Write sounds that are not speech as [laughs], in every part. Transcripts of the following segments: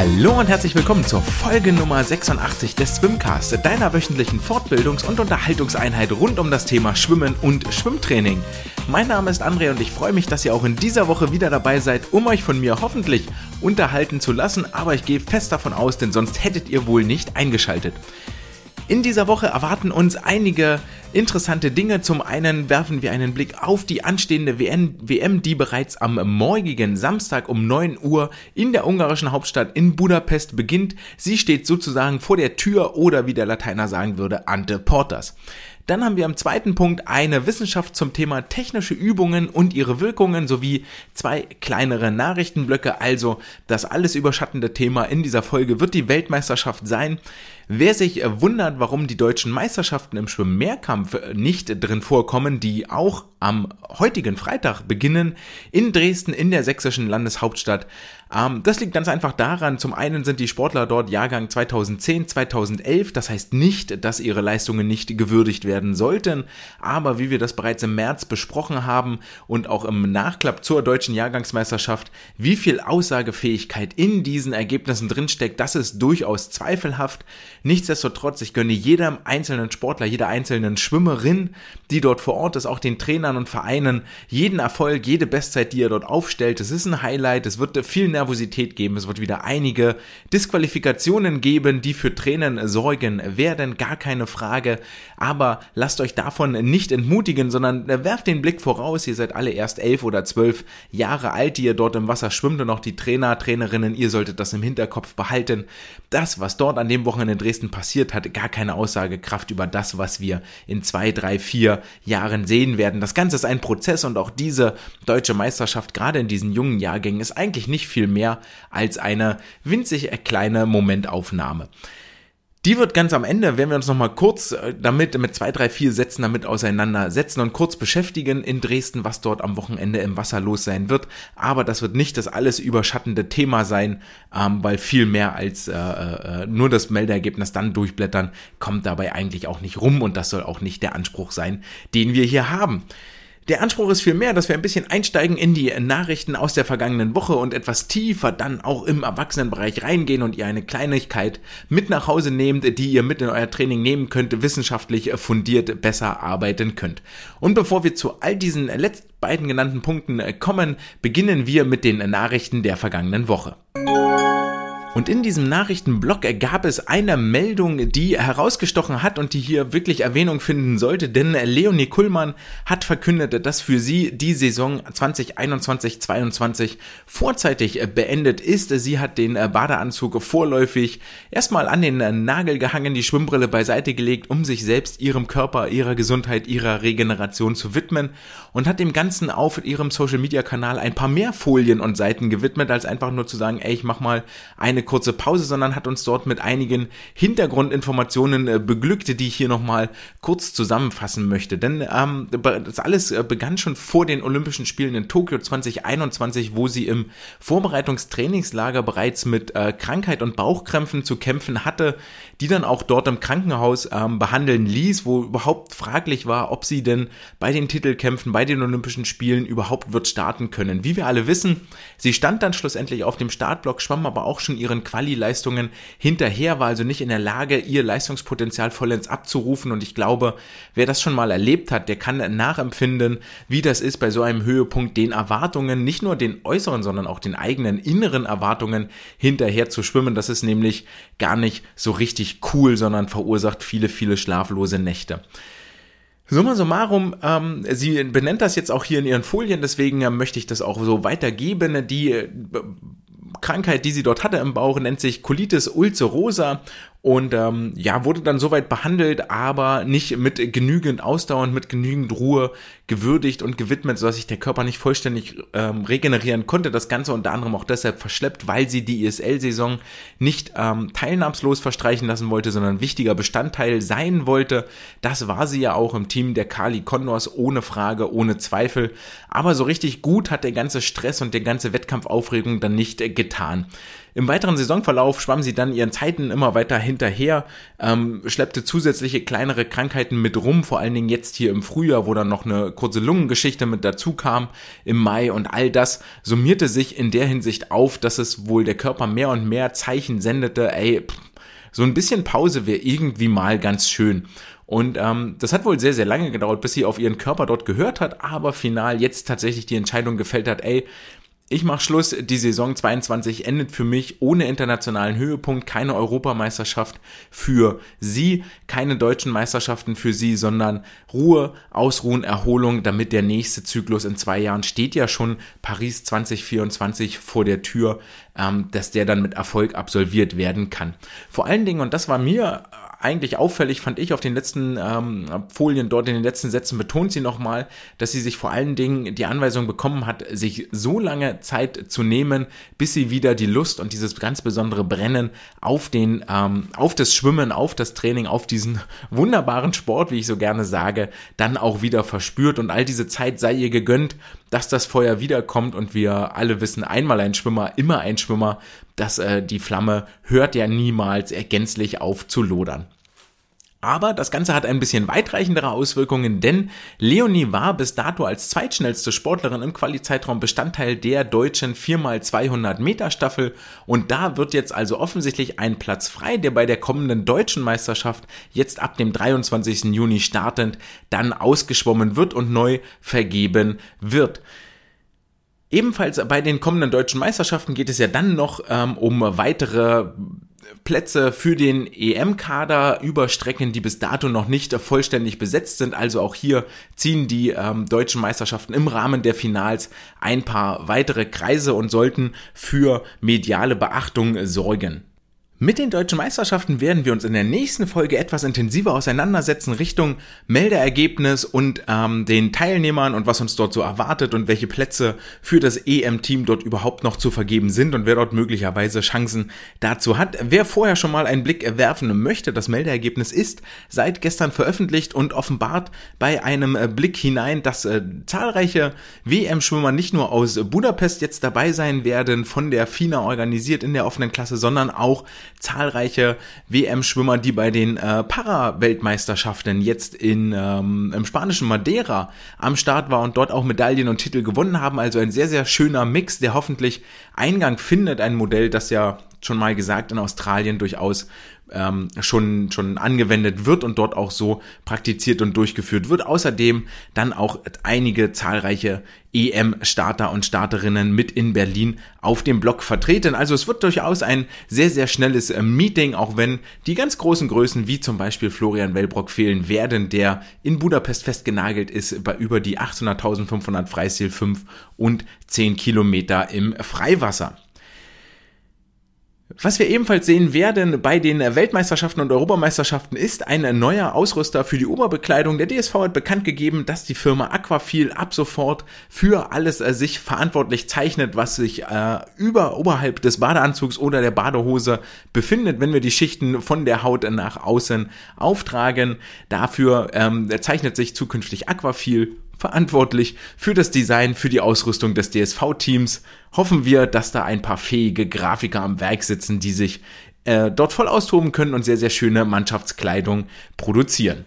Hallo und herzlich willkommen zur Folge Nummer 86 des Swimcast, deiner wöchentlichen Fortbildungs- und Unterhaltungseinheit rund um das Thema Schwimmen und Schwimmtraining. Mein Name ist André und ich freue mich, dass ihr auch in dieser Woche wieder dabei seid, um euch von mir hoffentlich unterhalten zu lassen, aber ich gehe fest davon aus, denn sonst hättet ihr wohl nicht eingeschaltet. In dieser Woche erwarten uns einige interessante Dinge. Zum einen werfen wir einen Blick auf die anstehende WM, die bereits am morgigen Samstag um 9 Uhr in der ungarischen Hauptstadt in Budapest beginnt. Sie steht sozusagen vor der Tür oder wie der Lateiner sagen würde, ante portas. Dann haben wir am zweiten Punkt eine Wissenschaft zum Thema technische Übungen und ihre Wirkungen sowie zwei kleinere Nachrichtenblöcke. Also das alles überschattende Thema in dieser Folge wird die Weltmeisterschaft sein. Wer sich wundert, warum die deutschen Meisterschaften im Schwimmmehrkampf nicht drin vorkommen, die auch am heutigen Freitag beginnen in Dresden in der sächsischen Landeshauptstadt, ähm, das liegt ganz einfach daran, zum einen sind die Sportler dort Jahrgang 2010, 2011, das heißt nicht, dass ihre Leistungen nicht gewürdigt werden sollten, aber wie wir das bereits im März besprochen haben und auch im Nachklapp zur deutschen Jahrgangsmeisterschaft, wie viel Aussagefähigkeit in diesen Ergebnissen drinsteckt, das ist durchaus zweifelhaft. Nichtsdestotrotz, ich gönne jedem einzelnen Sportler, jeder einzelnen Schwimmerin, die dort vor Ort ist, auch den Trainern und Vereinen, jeden Erfolg, jede Bestzeit, die er dort aufstellt. Es ist ein Highlight, es wird viel Nervosität geben. Es wird wieder einige Disqualifikationen geben, die für Tränen sorgen werden, gar keine Frage. Aber lasst euch davon nicht entmutigen, sondern werft den Blick voraus. Ihr seid alle erst elf oder zwölf Jahre alt, die ihr dort im Wasser schwimmt und auch die Trainer, Trainerinnen, ihr solltet das im Hinterkopf behalten. Das, was dort an dem Wochenende in Dresden passiert, hat gar keine Aussagekraft über das, was wir in zwei, drei, vier Jahren sehen werden. Das Ganze ist ein Prozess und auch diese deutsche Meisterschaft, gerade in diesen jungen Jahrgängen, ist eigentlich nicht viel mehr als eine winzig kleine Momentaufnahme. Die wird ganz am Ende, wenn wir uns nochmal kurz äh, damit, mit zwei, drei, vier Sätzen damit auseinandersetzen und kurz beschäftigen in Dresden, was dort am Wochenende im Wasser los sein wird. Aber das wird nicht das alles überschattende Thema sein, ähm, weil viel mehr als äh, äh, nur das Meldeergebnis dann durchblättern, kommt dabei eigentlich auch nicht rum und das soll auch nicht der Anspruch sein, den wir hier haben. Der Anspruch ist vielmehr, dass wir ein bisschen einsteigen in die Nachrichten aus der vergangenen Woche und etwas tiefer dann auch im Erwachsenenbereich reingehen und ihr eine Kleinigkeit mit nach Hause nehmt, die ihr mit in euer Training nehmen könnt, wissenschaftlich fundiert besser arbeiten könnt. Und bevor wir zu all diesen letzten beiden genannten Punkten kommen, beginnen wir mit den Nachrichten der vergangenen Woche. Und in diesem Nachrichtenblock gab es eine Meldung, die herausgestochen hat und die hier wirklich Erwähnung finden sollte, denn Leonie Kuhlmann hat verkündet, dass für sie die Saison 2021-22 vorzeitig beendet ist. Sie hat den Badeanzug vorläufig erstmal an den Nagel gehangen, die Schwimmbrille beiseite gelegt, um sich selbst, ihrem Körper, ihrer Gesundheit, ihrer Regeneration zu widmen und hat dem Ganzen auf ihrem Social Media Kanal ein paar mehr Folien und Seiten gewidmet, als einfach nur zu sagen, ey, ich mach mal eine eine kurze Pause, sondern hat uns dort mit einigen Hintergrundinformationen äh, beglückt, die ich hier nochmal kurz zusammenfassen möchte. Denn ähm, das alles äh, begann schon vor den Olympischen Spielen in Tokio 2021, wo sie im Vorbereitungstrainingslager bereits mit äh, Krankheit und Bauchkrämpfen zu kämpfen hatte, die dann auch dort im Krankenhaus ähm, behandeln ließ, wo überhaupt fraglich war, ob sie denn bei den Titelkämpfen, bei den Olympischen Spielen überhaupt wird starten können. Wie wir alle wissen, sie stand dann schlussendlich auf dem Startblock, schwamm aber auch schon ihre ihren Quali-Leistungen hinterher, war also nicht in der Lage, ihr Leistungspotenzial vollends abzurufen. Und ich glaube, wer das schon mal erlebt hat, der kann nachempfinden, wie das ist bei so einem Höhepunkt, den Erwartungen, nicht nur den äußeren, sondern auch den eigenen inneren Erwartungen hinterher zu schwimmen. Das ist nämlich gar nicht so richtig cool, sondern verursacht viele, viele schlaflose Nächte. Summa summarum, ähm, sie benennt das jetzt auch hier in ihren Folien, deswegen äh, möchte ich das auch so weitergeben. Die äh, Krankheit, die sie dort hatte im Bauch, nennt sich Colitis ulcerosa und ähm, ja, wurde dann soweit behandelt, aber nicht mit genügend Ausdauer und mit genügend Ruhe gewürdigt und gewidmet, sodass sich der Körper nicht vollständig ähm, regenerieren konnte. Das Ganze unter anderem auch deshalb verschleppt, weil sie die ISL-Saison nicht ähm, teilnahmslos verstreichen lassen wollte, sondern wichtiger Bestandteil sein wollte. Das war sie ja auch im Team der Kali Condors, ohne Frage, ohne Zweifel. Aber so richtig gut hat der ganze Stress und der ganze Wettkampfaufregung dann nicht äh, getan. Im weiteren Saisonverlauf schwamm sie dann ihren Zeiten immer weiter hinterher, ähm, schleppte zusätzliche kleinere Krankheiten mit rum, vor allen Dingen jetzt hier im Frühjahr, wo dann noch eine kurze Lungengeschichte mit dazu kam im Mai und all das summierte sich in der Hinsicht auf, dass es wohl der Körper mehr und mehr Zeichen sendete, ey, pff, so ein bisschen Pause wäre irgendwie mal ganz schön. Und ähm, das hat wohl sehr, sehr lange gedauert, bis sie auf ihren Körper dort gehört hat, aber final jetzt tatsächlich die Entscheidung gefällt hat, ey, ich mache Schluss. Die Saison 22 endet für mich ohne internationalen Höhepunkt, keine Europameisterschaft für sie, keine deutschen Meisterschaften für sie, sondern Ruhe, Ausruhen, Erholung, damit der nächste Zyklus in zwei Jahren steht ja schon Paris 2024 vor der Tür, ähm, dass der dann mit Erfolg absolviert werden kann. Vor allen Dingen, und das war mir eigentlich auffällig, fand ich auf den letzten ähm, Folien dort, in den letzten Sätzen betont sie nochmal, dass sie sich vor allen Dingen die Anweisung bekommen hat, sich so lange Zeit zu nehmen, bis sie wieder die Lust und dieses ganz besondere Brennen auf den, ähm, auf das Schwimmen, auf das Training, auf diesen [laughs] wunderbaren Sport, wie ich so gerne sage, dann auch wieder verspürt. Und all diese Zeit sei ihr gegönnt, dass das Feuer wiederkommt und wir alle wissen, einmal ein Schwimmer, immer ein Schwimmer, dass äh, die Flamme hört ja niemals gänzlich auf zu lodern. Aber das Ganze hat ein bisschen weitreichendere Auswirkungen, denn Leonie war bis dato als zweitschnellste Sportlerin im Quali-Zeitraum Bestandteil der deutschen 4x200 Meter Staffel und da wird jetzt also offensichtlich ein Platz frei, der bei der kommenden deutschen Meisterschaft jetzt ab dem 23. Juni startend dann ausgeschwommen wird und neu vergeben wird. Ebenfalls bei den kommenden deutschen Meisterschaften geht es ja dann noch ähm, um weitere Plätze für den EM-Kader über Strecken, die bis dato noch nicht vollständig besetzt sind. Also auch hier ziehen die ähm, deutschen Meisterschaften im Rahmen der Finals ein paar weitere Kreise und sollten für mediale Beachtung sorgen. Mit den deutschen Meisterschaften werden wir uns in der nächsten Folge etwas intensiver auseinandersetzen Richtung Meldeergebnis und ähm, den Teilnehmern und was uns dort so erwartet und welche Plätze für das EM-Team dort überhaupt noch zu vergeben sind und wer dort möglicherweise Chancen dazu hat. Wer vorher schon mal einen Blick werfen möchte, das Meldeergebnis ist seit gestern veröffentlicht und offenbart bei einem äh, Blick hinein, dass äh, zahlreiche WM-Schwimmer nicht nur aus Budapest jetzt dabei sein werden, von der FINA organisiert in der offenen Klasse, sondern auch zahlreiche WM-Schwimmer, die bei den äh, Para-Weltmeisterschaften jetzt in, ähm, im spanischen Madeira am Start war und dort auch Medaillen und Titel gewonnen haben. Also ein sehr, sehr schöner Mix, der hoffentlich Eingang findet. Ein Modell, das ja schon mal gesagt in Australien durchaus ähm, schon, schon angewendet wird und dort auch so praktiziert und durchgeführt wird. Außerdem dann auch einige zahlreiche EM-Starter und Starterinnen mit in Berlin auf dem Blog vertreten. Also es wird durchaus ein sehr, sehr schnelles äh, Meeting, auch wenn die ganz großen Größen wie zum Beispiel Florian Wellbrock fehlen werden, der in Budapest festgenagelt ist bei über die 800.500 Freistil 5 und 10 Kilometer im Freiwasser. Was wir ebenfalls sehen werden bei den Weltmeisterschaften und Europameisterschaften ist ein neuer Ausrüster für die Oberbekleidung. Der DSV hat bekannt gegeben, dass die Firma Aquafil ab sofort für alles äh, sich verantwortlich zeichnet, was sich äh, über oberhalb des Badeanzugs oder der Badehose befindet, wenn wir die Schichten von der Haut nach außen auftragen. Dafür ähm, zeichnet sich zukünftig Aquafil verantwortlich für das Design, für die Ausrüstung des DSV-Teams. Hoffen wir, dass da ein paar fähige Grafiker am Werk sitzen, die sich äh, dort voll austoben können und sehr, sehr schöne Mannschaftskleidung produzieren.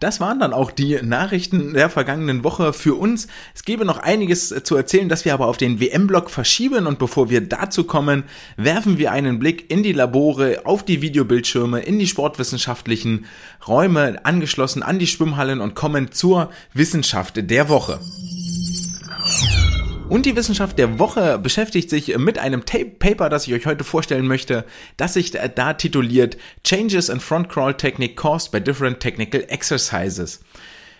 Das waren dann auch die Nachrichten der vergangenen Woche für uns. Es gäbe noch einiges zu erzählen, das wir aber auf den WM-Blog verschieben und bevor wir dazu kommen, werfen wir einen Blick in die Labore, auf die Videobildschirme, in die sportwissenschaftlichen Räume angeschlossen an die Schwimmhallen und kommen zur Wissenschaft der Woche. Und die Wissenschaft der Woche beschäftigt sich mit einem Tape Paper, das ich euch heute vorstellen möchte, das sich da tituliert Changes in Front Crawl Technique Caused by Different Technical Exercises.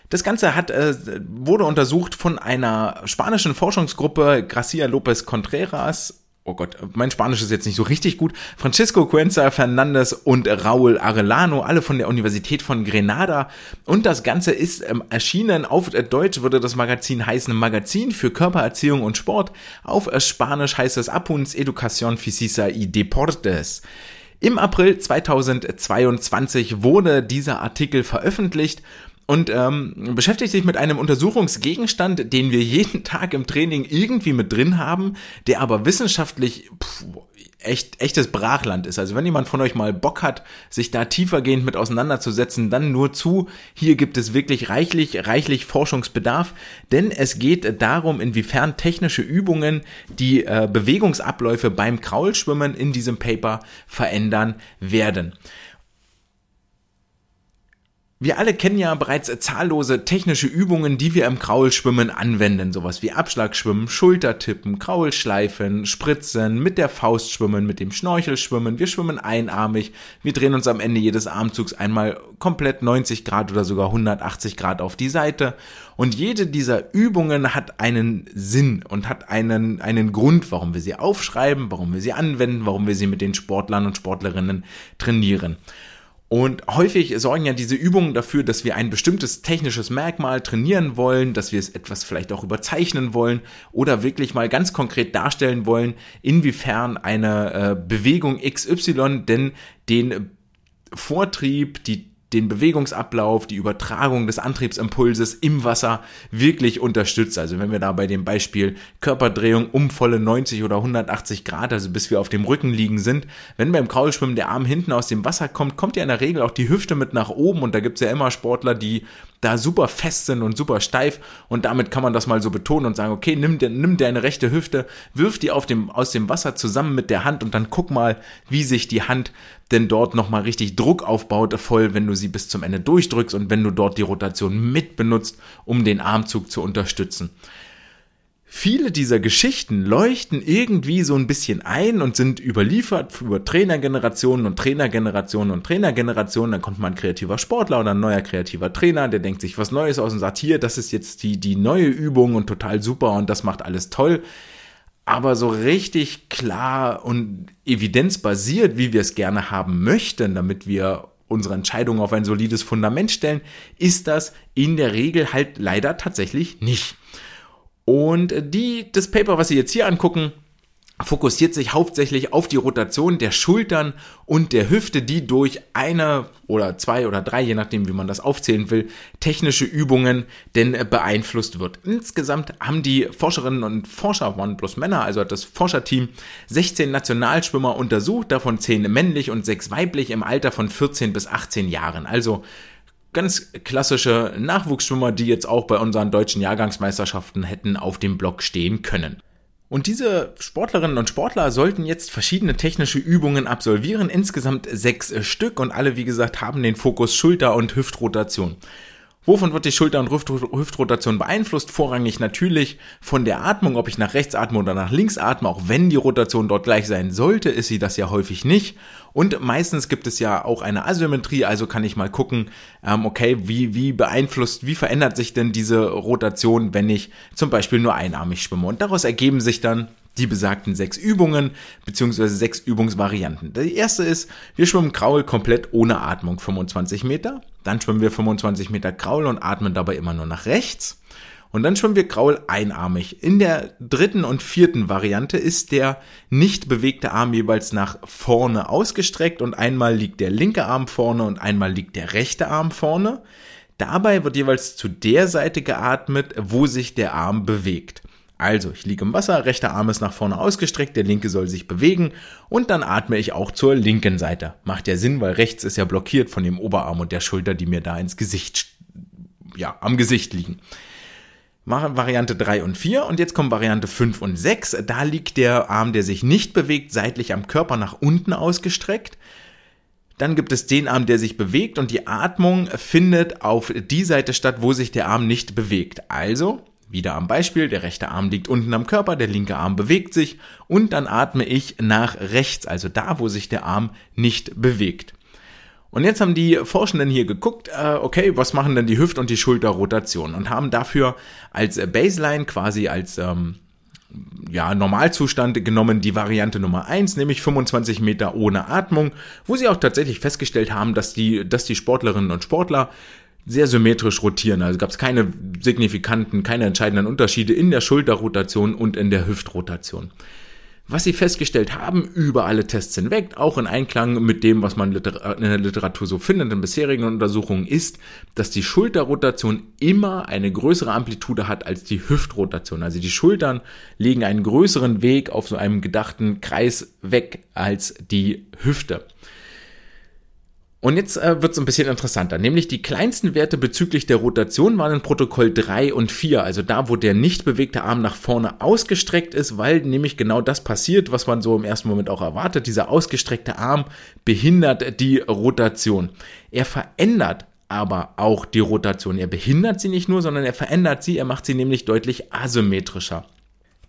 Das Ganze hat, äh, wurde untersucht von einer spanischen Forschungsgruppe Gracia Lopez Contreras oh Gott, mein Spanisch ist jetzt nicht so richtig gut, Francisco Cuenza Fernandez und Raúl Arellano, alle von der Universität von Grenada. Und das Ganze ist ähm, erschienen, auf Deutsch würde das Magazin heißen Magazin für Körpererziehung und Sport, auf Spanisch heißt es Apuns Educación Física y Deportes. Im April 2022 wurde dieser Artikel veröffentlicht und ähm, beschäftigt sich mit einem Untersuchungsgegenstand, den wir jeden [laughs] Tag im Training irgendwie mit drin haben, der aber wissenschaftlich pff, echt, echtes Brachland ist. Also wenn jemand von euch mal Bock hat, sich da tiefergehend mit auseinanderzusetzen, dann nur zu. Hier gibt es wirklich reichlich, reichlich Forschungsbedarf, denn es geht darum, inwiefern technische Übungen die äh, Bewegungsabläufe beim Kraulschwimmen in diesem Paper verändern werden. Wir alle kennen ja bereits zahllose technische Übungen, die wir im Kraulschwimmen anwenden. Sowas wie Abschlagschwimmen, Schultertippen, Kraulschleifen, Spritzen, mit der Faust schwimmen, mit dem Schnorchel schwimmen. Wir schwimmen einarmig. Wir drehen uns am Ende jedes Armzugs einmal komplett 90 Grad oder sogar 180 Grad auf die Seite. Und jede dieser Übungen hat einen Sinn und hat einen, einen Grund, warum wir sie aufschreiben, warum wir sie anwenden, warum wir sie mit den Sportlern und Sportlerinnen trainieren. Und häufig sorgen ja diese Übungen dafür, dass wir ein bestimmtes technisches Merkmal trainieren wollen, dass wir es etwas vielleicht auch überzeichnen wollen oder wirklich mal ganz konkret darstellen wollen, inwiefern eine äh, Bewegung XY denn den Vortrieb, die den Bewegungsablauf, die Übertragung des Antriebsimpulses im Wasser wirklich unterstützt. Also wenn wir da bei dem Beispiel Körperdrehung um volle 90 oder 180 Grad, also bis wir auf dem Rücken liegen sind, wenn beim Kraulschwimmen der Arm hinten aus dem Wasser kommt, kommt ja in der Regel auch die Hüfte mit nach oben und da gibt's ja immer Sportler, die da super fest sind und super steif und damit kann man das mal so betonen und sagen, okay, nimm, nimm deine rechte Hüfte, wirf die auf dem, aus dem Wasser zusammen mit der Hand und dann guck mal, wie sich die Hand denn dort nochmal richtig Druck aufbaut, voll, wenn du sie bis zum Ende durchdrückst und wenn du dort die Rotation mit benutzt, um den Armzug zu unterstützen. Viele dieser Geschichten leuchten irgendwie so ein bisschen ein und sind überliefert über Trainergenerationen und Trainergenerationen und Trainergenerationen. Dann kommt mal ein kreativer Sportler oder ein neuer kreativer Trainer, der denkt sich was Neues aus und sagt, hier, das ist jetzt die, die neue Übung und total super und das macht alles toll. Aber so richtig klar und evidenzbasiert, wie wir es gerne haben möchten, damit wir unsere Entscheidungen auf ein solides Fundament stellen, ist das in der Regel halt leider tatsächlich nicht. Und die, das Paper, was Sie jetzt hier angucken, fokussiert sich hauptsächlich auf die Rotation der Schultern und der Hüfte, die durch eine oder zwei oder drei, je nachdem wie man das aufzählen will, technische Übungen denn beeinflusst wird. Insgesamt haben die Forscherinnen und Forscher, waren plus Männer, also das Forscherteam 16 Nationalschwimmer untersucht, davon 10 männlich und 6 weiblich im Alter von 14 bis 18 Jahren. Also ganz klassische Nachwuchsschwimmer, die jetzt auch bei unseren deutschen Jahrgangsmeisterschaften hätten auf dem Block stehen können. Und diese Sportlerinnen und Sportler sollten jetzt verschiedene technische Übungen absolvieren, insgesamt sechs Stück und alle, wie gesagt, haben den Fokus Schulter- und Hüftrotation. Wovon wird die Schulter- und Hüftrotation beeinflusst? Vorrangig natürlich von der Atmung, ob ich nach rechts atme oder nach links atme. Auch wenn die Rotation dort gleich sein sollte, ist sie das ja häufig nicht. Und meistens gibt es ja auch eine Asymmetrie, also kann ich mal gucken, ähm, okay, wie, wie beeinflusst, wie verändert sich denn diese Rotation, wenn ich zum Beispiel nur einarmig schwimme. Und daraus ergeben sich dann die besagten sechs Übungen beziehungsweise sechs Übungsvarianten. Die erste ist, wir schwimmen Kraul komplett ohne Atmung 25 Meter. Dann schwimmen wir 25 Meter Kraul und atmen dabei immer nur nach rechts. Und dann schwimmen wir Kraul einarmig. In der dritten und vierten Variante ist der nicht bewegte Arm jeweils nach vorne ausgestreckt und einmal liegt der linke Arm vorne und einmal liegt der rechte Arm vorne. Dabei wird jeweils zu der Seite geatmet, wo sich der Arm bewegt. Also, ich liege im Wasser, rechter Arm ist nach vorne ausgestreckt, der linke soll sich bewegen und dann atme ich auch zur linken Seite. Macht ja Sinn, weil rechts ist ja blockiert von dem Oberarm und der Schulter, die mir da ins Gesicht, ja, am Gesicht liegen. Machen Variante 3 und 4 und jetzt kommt Variante 5 und 6. Da liegt der Arm, der sich nicht bewegt, seitlich am Körper nach unten ausgestreckt. Dann gibt es den Arm, der sich bewegt und die Atmung findet auf die Seite statt, wo sich der Arm nicht bewegt. Also wieder am Beispiel, der rechte Arm liegt unten am Körper, der linke Arm bewegt sich und dann atme ich nach rechts, also da, wo sich der Arm nicht bewegt. Und jetzt haben die Forschenden hier geguckt, äh, okay, was machen denn die Hüft- und die Schulterrotation und haben dafür als Baseline quasi als ähm, ja, Normalzustand genommen die Variante Nummer eins, nämlich 25 Meter ohne Atmung, wo sie auch tatsächlich festgestellt haben, dass die, dass die Sportlerinnen und Sportler sehr symmetrisch rotieren. Also gab es keine signifikanten, keine entscheidenden Unterschiede in der Schulterrotation und in der Hüftrotation. Was sie festgestellt haben, über alle Tests hinweg, auch in Einklang mit dem, was man in der Literatur so findet in bisherigen Untersuchungen, ist, dass die Schulterrotation immer eine größere Amplitude hat als die Hüftrotation. Also die Schultern legen einen größeren Weg auf so einem gedachten Kreis weg als die Hüfte. Und jetzt äh, wird es ein bisschen interessanter, nämlich die kleinsten Werte bezüglich der Rotation waren in Protokoll 3 und 4, also da, wo der nicht bewegte Arm nach vorne ausgestreckt ist, weil nämlich genau das passiert, was man so im ersten Moment auch erwartet. Dieser ausgestreckte Arm behindert die Rotation. Er verändert aber auch die Rotation. Er behindert sie nicht nur, sondern er verändert sie, er macht sie nämlich deutlich asymmetrischer.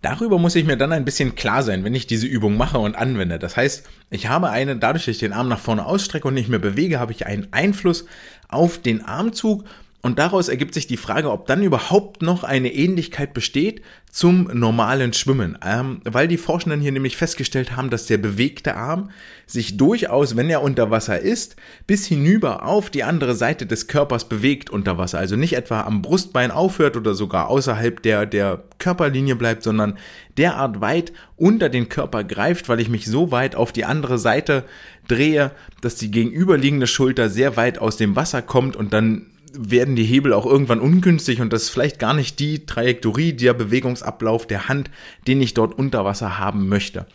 Darüber muss ich mir dann ein bisschen klar sein, wenn ich diese Übung mache und anwende. Das heißt, ich habe eine, dadurch, dass ich den Arm nach vorne ausstrecke und nicht mehr bewege, habe ich einen Einfluss auf den Armzug und daraus ergibt sich die Frage, ob dann überhaupt noch eine Ähnlichkeit besteht zum normalen Schwimmen. Ähm, weil die Forschenden hier nämlich festgestellt haben, dass der bewegte Arm sich durchaus, wenn er unter Wasser ist, bis hinüber auf die andere Seite des Körpers bewegt unter Wasser. Also nicht etwa am Brustbein aufhört oder sogar außerhalb der, der Körperlinie bleibt, sondern derart weit unter den Körper greift, weil ich mich so weit auf die andere Seite drehe, dass die gegenüberliegende Schulter sehr weit aus dem Wasser kommt und dann werden die Hebel auch irgendwann ungünstig und das ist vielleicht gar nicht die Trajektorie, der Bewegungsablauf der Hand, den ich dort unter Wasser haben möchte.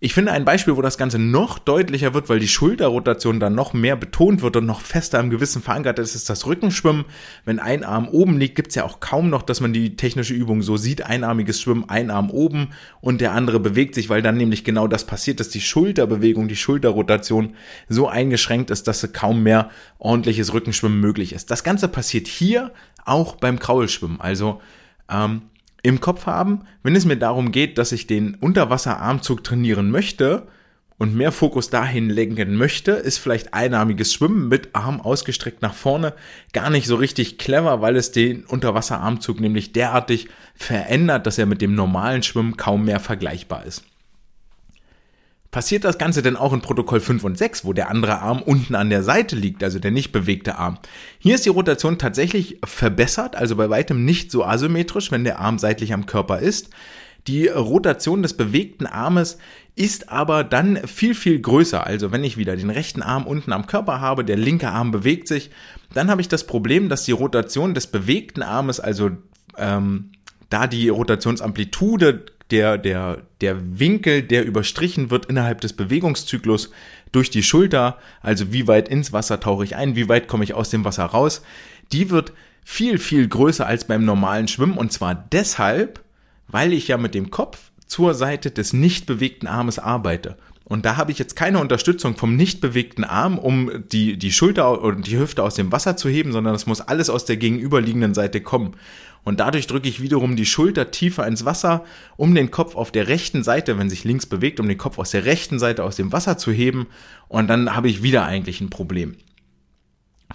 Ich finde ein Beispiel, wo das Ganze noch deutlicher wird, weil die Schulterrotation dann noch mehr betont wird und noch fester im Gewissen verankert ist, ist das Rückenschwimmen. Wenn ein Arm oben liegt, gibt es ja auch kaum noch, dass man die technische Übung so sieht. Einarmiges Schwimmen, ein Arm oben und der andere bewegt sich, weil dann nämlich genau das passiert, dass die Schulterbewegung, die Schulterrotation so eingeschränkt ist, dass kaum mehr ordentliches Rückenschwimmen möglich ist. Das Ganze passiert hier auch beim Kraulschwimmen. Also ähm, im Kopf haben, wenn es mir darum geht, dass ich den Unterwasserarmzug trainieren möchte und mehr Fokus dahin lenken möchte, ist vielleicht einarmiges Schwimmen mit Arm ausgestreckt nach vorne gar nicht so richtig clever, weil es den Unterwasserarmzug nämlich derartig verändert, dass er mit dem normalen Schwimmen kaum mehr vergleichbar ist. Passiert das Ganze denn auch in Protokoll 5 und 6, wo der andere Arm unten an der Seite liegt, also der nicht bewegte Arm? Hier ist die Rotation tatsächlich verbessert, also bei weitem nicht so asymmetrisch, wenn der Arm seitlich am Körper ist. Die Rotation des bewegten Armes ist aber dann viel, viel größer. Also wenn ich wieder den rechten Arm unten am Körper habe, der linke Arm bewegt sich, dann habe ich das Problem, dass die Rotation des bewegten Armes, also ähm, da die Rotationsamplitude der, der, der Winkel, der überstrichen wird innerhalb des Bewegungszyklus durch die Schulter, also wie weit ins Wasser tauche ich ein, wie weit komme ich aus dem Wasser raus, die wird viel, viel größer als beim normalen Schwimmen und zwar deshalb, weil ich ja mit dem Kopf zur Seite des nicht bewegten Armes arbeite. Und da habe ich jetzt keine Unterstützung vom nicht bewegten Arm, um die, die Schulter und die Hüfte aus dem Wasser zu heben, sondern es muss alles aus der gegenüberliegenden Seite kommen. Und dadurch drücke ich wiederum die Schulter tiefer ins Wasser, um den Kopf auf der rechten Seite, wenn sich links bewegt, um den Kopf aus der rechten Seite aus dem Wasser zu heben. Und dann habe ich wieder eigentlich ein Problem.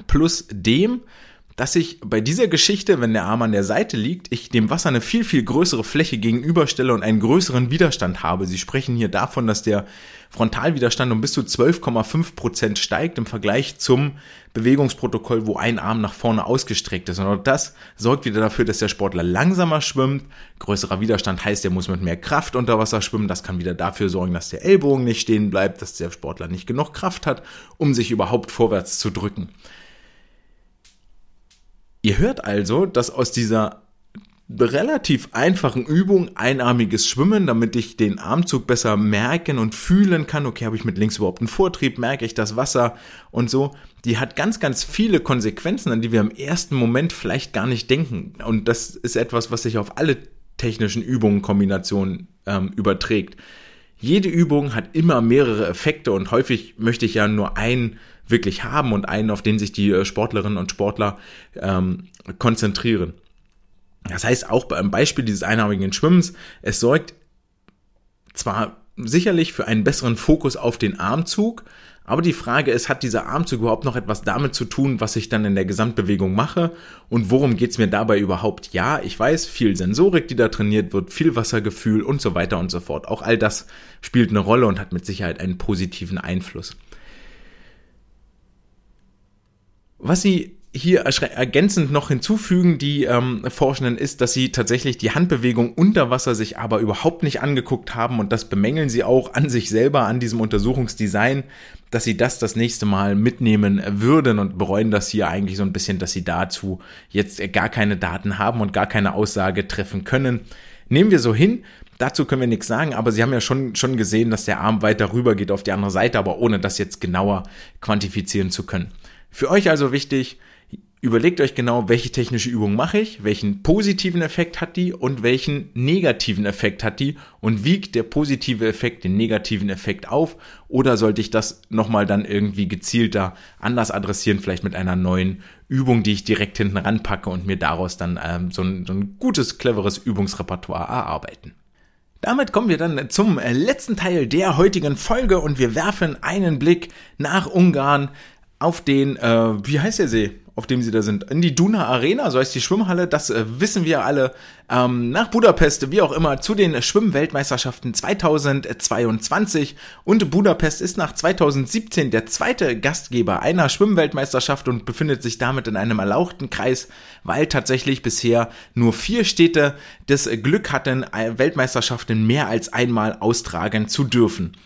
Plus dem, dass ich bei dieser Geschichte, wenn der Arm an der Seite liegt, ich dem Wasser eine viel, viel größere Fläche gegenüberstelle und einen größeren Widerstand habe. Sie sprechen hier davon, dass der Frontalwiderstand um bis zu 12,5 Prozent steigt im Vergleich zum Bewegungsprotokoll, wo ein Arm nach vorne ausgestreckt ist. Und das sorgt wieder dafür, dass der Sportler langsamer schwimmt. Größerer Widerstand heißt, er muss mit mehr Kraft unter Wasser schwimmen. Das kann wieder dafür sorgen, dass der Ellbogen nicht stehen bleibt, dass der Sportler nicht genug Kraft hat, um sich überhaupt vorwärts zu drücken. Ihr hört also, dass aus dieser relativ einfachen Übung einarmiges Schwimmen, damit ich den Armzug besser merken und fühlen kann. Okay, habe ich mit links überhaupt einen Vortrieb, merke ich das Wasser und so. Die hat ganz, ganz viele Konsequenzen, an die wir im ersten Moment vielleicht gar nicht denken. Und das ist etwas, was sich auf alle technischen Übungen, Kombinationen ähm, überträgt. Jede Übung hat immer mehrere Effekte und häufig möchte ich ja nur einen wirklich haben und einen, auf den sich die äh, Sportlerinnen und Sportler ähm, konzentrieren. Das heißt, auch beim Beispiel dieses einarmigen Schwimmens, es sorgt zwar sicherlich für einen besseren Fokus auf den Armzug, aber die Frage ist, hat dieser Armzug überhaupt noch etwas damit zu tun, was ich dann in der Gesamtbewegung mache? Und worum geht's mir dabei überhaupt? Ja, ich weiß, viel Sensorik, die da trainiert wird, viel Wassergefühl und so weiter und so fort. Auch all das spielt eine Rolle und hat mit Sicherheit einen positiven Einfluss. Was Sie hier ergänzend noch hinzufügen, die ähm, Forschenden, ist, dass sie tatsächlich die Handbewegung unter Wasser sich aber überhaupt nicht angeguckt haben und das bemängeln sie auch an sich selber, an diesem Untersuchungsdesign, dass sie das das nächste Mal mitnehmen würden und bereuen das hier eigentlich so ein bisschen, dass sie dazu jetzt gar keine Daten haben und gar keine Aussage treffen können. Nehmen wir so hin. Dazu können wir nichts sagen, aber sie haben ja schon, schon gesehen, dass der Arm weiter rüber geht auf die andere Seite, aber ohne das jetzt genauer quantifizieren zu können. Für euch also wichtig, Überlegt euch genau, welche technische Übung mache ich, welchen positiven Effekt hat die und welchen negativen Effekt hat die und wiegt der positive Effekt den negativen Effekt auf oder sollte ich das nochmal dann irgendwie gezielter anders adressieren, vielleicht mit einer neuen Übung, die ich direkt hinten ranpacke und mir daraus dann ähm, so, ein, so ein gutes, cleveres Übungsrepertoire erarbeiten. Damit kommen wir dann zum letzten Teil der heutigen Folge und wir werfen einen Blick nach Ungarn auf den, äh, wie heißt der See? Auf dem sie da sind, in die Duna Arena, so heißt die Schwimmhalle, das äh, wissen wir alle, ähm, nach Budapest, wie auch immer, zu den Schwimmweltmeisterschaften 2022 und Budapest ist nach 2017 der zweite Gastgeber einer Schwimmweltmeisterschaft und befindet sich damit in einem erlauchten Kreis, weil tatsächlich bisher nur vier Städte das Glück hatten, äh, Weltmeisterschaften mehr als einmal austragen zu dürfen.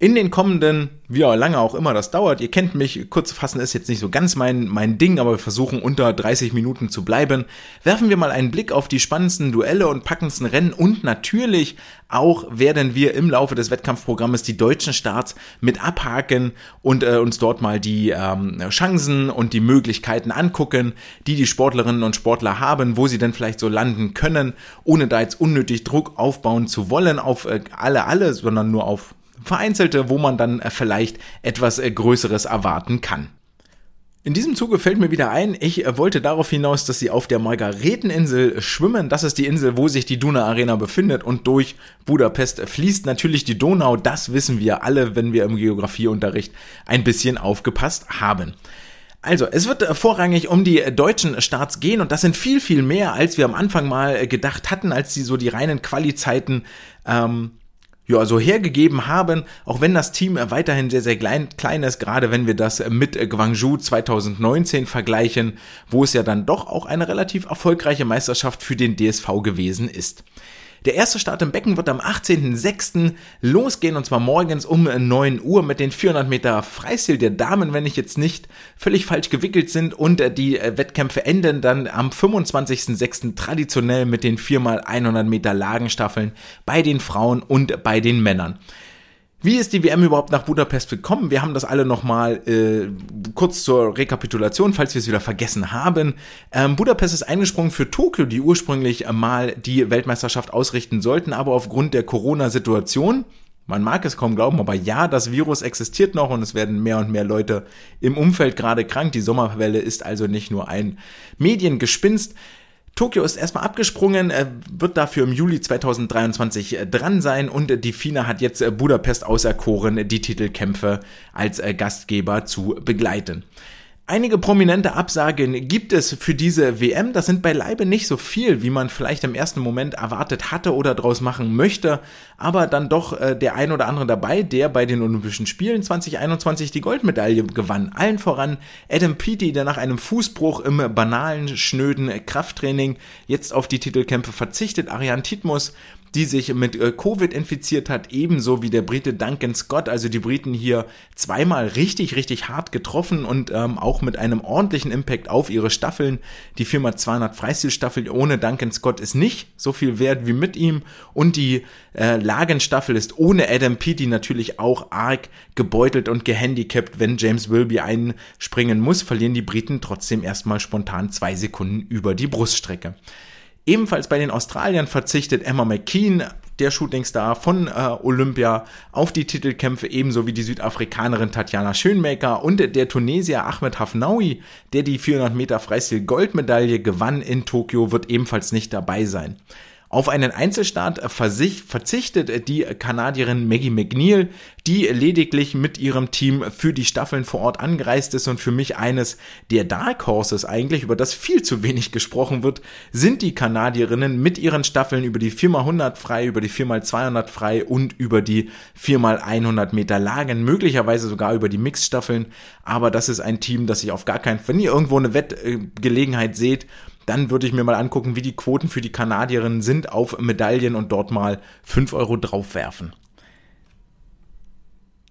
In den kommenden, wie lange auch immer das dauert, ihr kennt mich, kurz fassen ist jetzt nicht so ganz mein, mein Ding, aber wir versuchen unter 30 Minuten zu bleiben, werfen wir mal einen Blick auf die spannendsten Duelle und packendsten Rennen und natürlich auch werden wir im Laufe des Wettkampfprogrammes die deutschen Starts mit abhaken und äh, uns dort mal die ähm, Chancen und die Möglichkeiten angucken, die die Sportlerinnen und Sportler haben, wo sie denn vielleicht so landen können, ohne da jetzt unnötig Druck aufbauen zu wollen auf äh, alle, alle, sondern nur auf vereinzelte, wo man dann äh, vielleicht etwas äh, Größeres erwarten kann. In diesem Zuge fällt mir wieder ein, ich äh, wollte darauf hinaus, dass sie auf der Margareteninsel schwimmen. Das ist die Insel, wo sich die Duna Arena befindet und durch Budapest fließt natürlich die Donau. Das wissen wir alle, wenn wir im Geografieunterricht ein bisschen aufgepasst haben. Also, es wird vorrangig um die deutschen Starts gehen und das sind viel, viel mehr, als wir am Anfang mal gedacht hatten, als sie so die reinen Quali-Zeiten ähm, ja, so hergegeben haben, auch wenn das Team weiterhin sehr, sehr klein, klein ist, gerade wenn wir das mit Guangzhou 2019 vergleichen, wo es ja dann doch auch eine relativ erfolgreiche Meisterschaft für den DSV gewesen ist. Der erste Start im Becken wird am 18.06. losgehen und zwar morgens um 9 Uhr mit den 400 Meter Freistil der Damen, wenn ich jetzt nicht völlig falsch gewickelt sind und die äh, Wettkämpfe enden dann am 25.06. traditionell mit den 4x100 Meter Lagenstaffeln bei den Frauen und bei den Männern. Wie ist die WM überhaupt nach Budapest gekommen? Wir haben das alle nochmal äh, kurz zur Rekapitulation, falls wir es wieder vergessen haben. Ähm, Budapest ist eingesprungen für Tokio, die ursprünglich mal die Weltmeisterschaft ausrichten sollten, aber aufgrund der Corona-Situation man mag es kaum glauben, aber ja, das Virus existiert noch und es werden mehr und mehr Leute im Umfeld gerade krank. Die Sommerwelle ist also nicht nur ein Mediengespinst. Tokio ist erstmal abgesprungen, wird dafür im Juli 2023 äh, dran sein und die FINA hat jetzt äh, Budapest auserkoren, die Titelkämpfe als äh, Gastgeber zu begleiten. Einige prominente Absagen gibt es für diese WM. Das sind beileibe nicht so viel, wie man vielleicht im ersten Moment erwartet hatte oder draus machen möchte. Aber dann doch äh, der ein oder andere dabei, der bei den Olympischen Spielen 2021 die Goldmedaille gewann. Allen voran Adam Peaty, der nach einem Fußbruch im banalen, schnöden Krafttraining jetzt auf die Titelkämpfe verzichtet. Ariane Titmus, die sich mit äh, Covid infiziert hat, ebenso wie der Brite Duncan Scott. Also die Briten hier zweimal richtig, richtig hart getroffen und ähm, auch mit einem ordentlichen Impact auf ihre Staffeln. Die Firma 200 Freistilstaffel ohne Duncan Scott ist nicht so viel wert wie mit ihm und die äh, Lagenstaffel ist ohne Adam Peaty natürlich auch arg gebeutelt und gehandicapt. Wenn James Wilby einspringen muss, verlieren die Briten trotzdem erstmal spontan zwei Sekunden über die Bruststrecke. Ebenfalls bei den Australiern verzichtet Emma McKean, der Shootingstar von äh, Olympia, auf die Titelkämpfe ebenso wie die Südafrikanerin Tatjana Schönmaker und der Tunesier Ahmed Hafnaoui, der die 400 Meter Freistil Goldmedaille gewann in Tokio, wird ebenfalls nicht dabei sein. Auf einen Einzelstart verzichtet die Kanadierin Maggie McNeil, die lediglich mit ihrem Team für die Staffeln vor Ort angereist ist. Und für mich eines der Dark Horses eigentlich, über das viel zu wenig gesprochen wird, sind die Kanadierinnen mit ihren Staffeln über die 4x100 frei, über die 4x200 frei und über die 4x100 Meter Lagen, möglicherweise sogar über die Mixstaffeln, aber das ist ein Team, das ich auf gar keinen Fall, wenn ihr irgendwo eine Wettgelegenheit seht, dann würde ich mir mal angucken, wie die Quoten für die Kanadierinnen sind auf Medaillen und dort mal 5 Euro draufwerfen.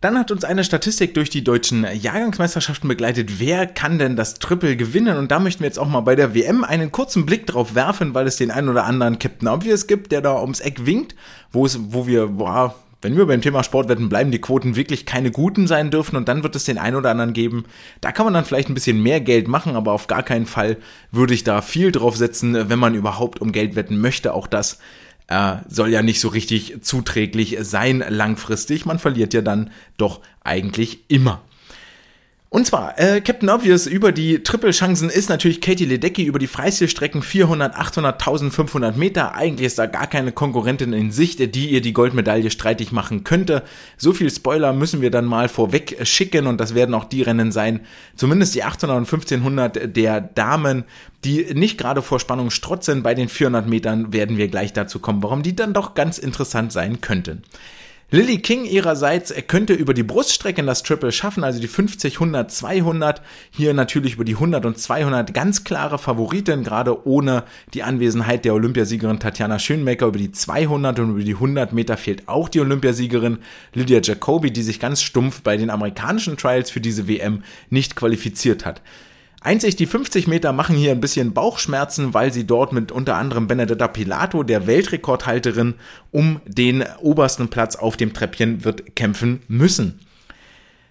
Dann hat uns eine Statistik durch die deutschen Jahrgangsmeisterschaften begleitet. Wer kann denn das Triple gewinnen? Und da möchten wir jetzt auch mal bei der WM einen kurzen Blick drauf werfen, weil es den einen oder anderen Captain Obvious gibt, der da ums Eck winkt, wo es, wo wir, boah, wenn wir beim Thema Sportwetten bleiben, die Quoten wirklich keine guten sein dürfen und dann wird es den einen oder anderen geben. Da kann man dann vielleicht ein bisschen mehr Geld machen, aber auf gar keinen Fall würde ich da viel drauf setzen, wenn man überhaupt um Geld wetten möchte. Auch das äh, soll ja nicht so richtig zuträglich sein langfristig. Man verliert ja dann doch eigentlich immer. Und zwar, äh, Captain Obvious über die Triple-Chancen ist natürlich Katie Ledecky über die Freistilstrecken 400, 800, 1500 Meter. Eigentlich ist da gar keine Konkurrentin in Sicht, die ihr die Goldmedaille streitig machen könnte. So viel Spoiler müssen wir dann mal vorweg schicken und das werden auch die Rennen sein, zumindest die 800 und 1500 der Damen, die nicht gerade vor Spannung strotzen. Bei den 400 Metern werden wir gleich dazu kommen, warum die dann doch ganz interessant sein könnten. Lily King ihrerseits könnte über die Bruststrecken das Triple schaffen, also die 50, 100, 200. Hier natürlich über die 100 und 200 ganz klare Favoriten, gerade ohne die Anwesenheit der Olympiasiegerin Tatjana Schönmecker. Über die 200 und über die 100 Meter fehlt auch die Olympiasiegerin Lydia Jacobi, die sich ganz stumpf bei den amerikanischen Trials für diese WM nicht qualifiziert hat. Einzig die 50 Meter machen hier ein bisschen Bauchschmerzen, weil sie dort mit unter anderem Benedetta Pilato, der Weltrekordhalterin, um den obersten Platz auf dem Treppchen wird kämpfen müssen.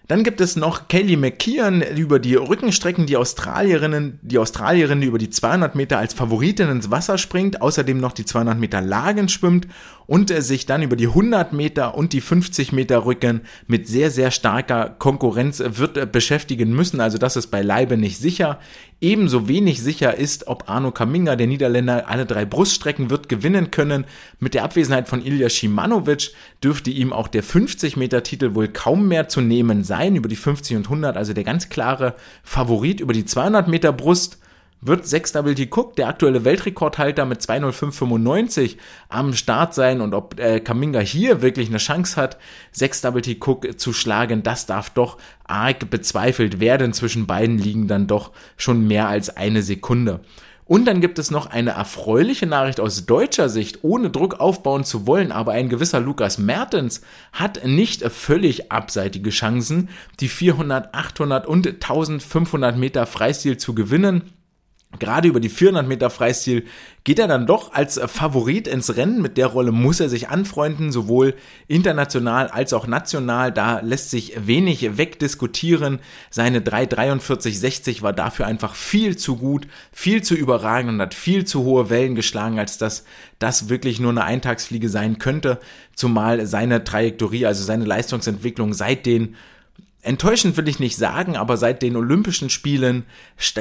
Dann gibt es noch Kelly McKeon über die Rückenstrecken, die Australierinnen, die Australierin, die über die 200 Meter als Favoritin ins Wasser springt, außerdem noch die 200 Meter Lagen schwimmt und äh, sich dann über die 100 Meter und die 50 Meter Rücken mit sehr, sehr starker Konkurrenz wird äh, beschäftigen müssen. Also das ist beileibe nicht sicher. Ebenso wenig sicher ist, ob Arno Kaminga, der Niederländer, alle drei Bruststrecken wird gewinnen können. Mit der Abwesenheit von Ilja Shimanovic dürfte ihm auch der 50 Meter Titel wohl kaum mehr zu nehmen sein. Über die 50 und 100, also der ganz klare Favorit über die 200 Meter Brust wird 6 WT Cook, der aktuelle Weltrekordhalter mit 20595 am Start sein und ob äh, Kaminga hier wirklich eine Chance hat, 6 WT Cook zu schlagen, das darf doch arg bezweifelt werden. Zwischen beiden liegen dann doch schon mehr als eine Sekunde. Und dann gibt es noch eine erfreuliche Nachricht aus deutscher Sicht, ohne Druck aufbauen zu wollen, aber ein gewisser Lukas Mertens hat nicht völlig abseitige Chancen, die 400, 800 und 1500 Meter Freistil zu gewinnen. Gerade über die 400 Meter Freistil geht er dann doch als Favorit ins Rennen. Mit der Rolle muss er sich anfreunden, sowohl international als auch national. Da lässt sich wenig wegdiskutieren. Seine 3,43,60 war dafür einfach viel zu gut, viel zu überragend und hat viel zu hohe Wellen geschlagen, als dass das wirklich nur eine Eintagsfliege sein könnte. Zumal seine Trajektorie, also seine Leistungsentwicklung seit den enttäuschend will ich nicht sagen, aber seit den Olympischen Spielen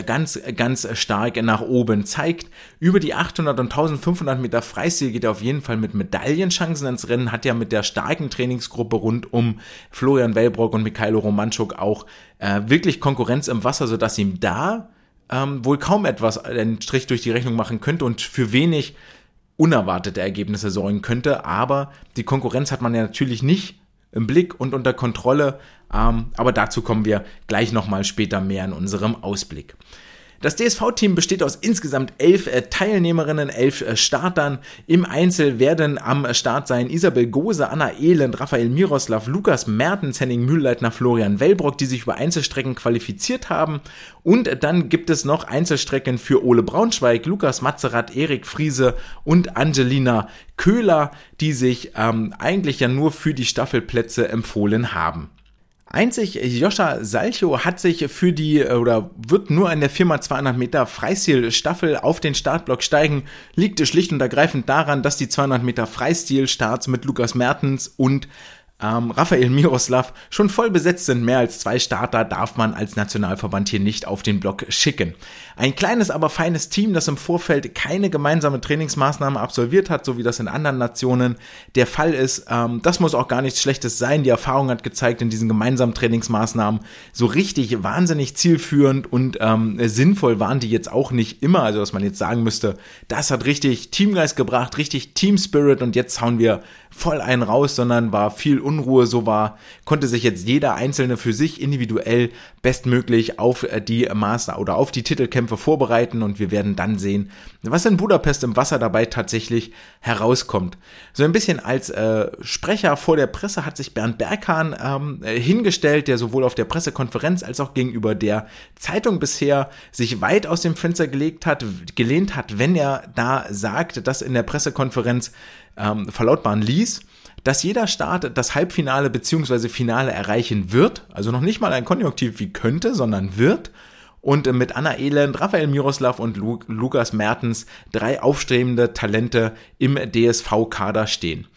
ganz, ganz stark nach oben zeigt. Über die 800 und 1500 Meter Freistil geht er auf jeden Fall mit Medaillenchancen ins Rennen, hat ja mit der starken Trainingsgruppe rund um Florian Wellbrock und Mikhailo Romanchuk auch äh, wirklich Konkurrenz im Wasser, sodass ihm da ähm, wohl kaum etwas einen Strich durch die Rechnung machen könnte und für wenig unerwartete Ergebnisse sorgen könnte. Aber die Konkurrenz hat man ja natürlich nicht im Blick und unter Kontrolle. Ähm, aber dazu kommen wir gleich nochmal später mehr in unserem Ausblick. Das DSV-Team besteht aus insgesamt elf äh, Teilnehmerinnen, elf äh, Startern. Im Einzel werden am Start sein Isabel Gose, Anna Elend, Raphael Miroslav, Lukas Mertens, Henning Mühlleitner, Florian Wellbrock, die sich über Einzelstrecken qualifiziert haben. Und dann gibt es noch Einzelstrecken für Ole Braunschweig, Lukas Mazerat, Erik Friese und Angelina Köhler, die sich ähm, eigentlich ja nur für die Staffelplätze empfohlen haben. Einzig Joscha Salcho hat sich für die äh, oder wird nur in der Firma 200 Meter Freistil-Staffel auf den Startblock steigen. Liegt schlicht und ergreifend daran, dass die 200 Meter Freistil-Starts mit Lukas Mertens und ähm, Rafael Miroslav schon voll besetzt sind. Mehr als zwei Starter darf man als Nationalverband hier nicht auf den Block schicken. Ein kleines, aber feines Team, das im Vorfeld keine gemeinsame Trainingsmaßnahme absolviert hat, so wie das in anderen Nationen der Fall ist. Ähm, das muss auch gar nichts Schlechtes sein. Die Erfahrung hat gezeigt, in diesen gemeinsamen Trainingsmaßnahmen so richtig wahnsinnig zielführend und ähm, sinnvoll waren die jetzt auch nicht immer. Also, dass man jetzt sagen müsste, das hat richtig Teamgeist gebracht, richtig Team Spirit und jetzt hauen wir voll einen raus, sondern war viel Unruhe, so war, konnte sich jetzt jeder Einzelne für sich individuell bestmöglich auf äh, die Master oder auf die Titelkämpfe vorbereiten und wir werden dann sehen, was in Budapest im Wasser dabei tatsächlich herauskommt. So ein bisschen als äh, Sprecher vor der Presse hat sich Bernd Berghahn ähm, äh, hingestellt, der sowohl auf der Pressekonferenz als auch gegenüber der Zeitung bisher sich weit aus dem Fenster gelegt hat, gelehnt hat, wenn er da sagt, dass in der Pressekonferenz ähm, verlautbaren ließ, dass jeder Staat das Halbfinale bzw. Finale erreichen wird, also noch nicht mal ein Konjunktiv wie könnte, sondern wird, und mit Anna Elend, Raphael Miroslav und Lu Lukas Mertens drei aufstrebende Talente im DSV-Kader stehen.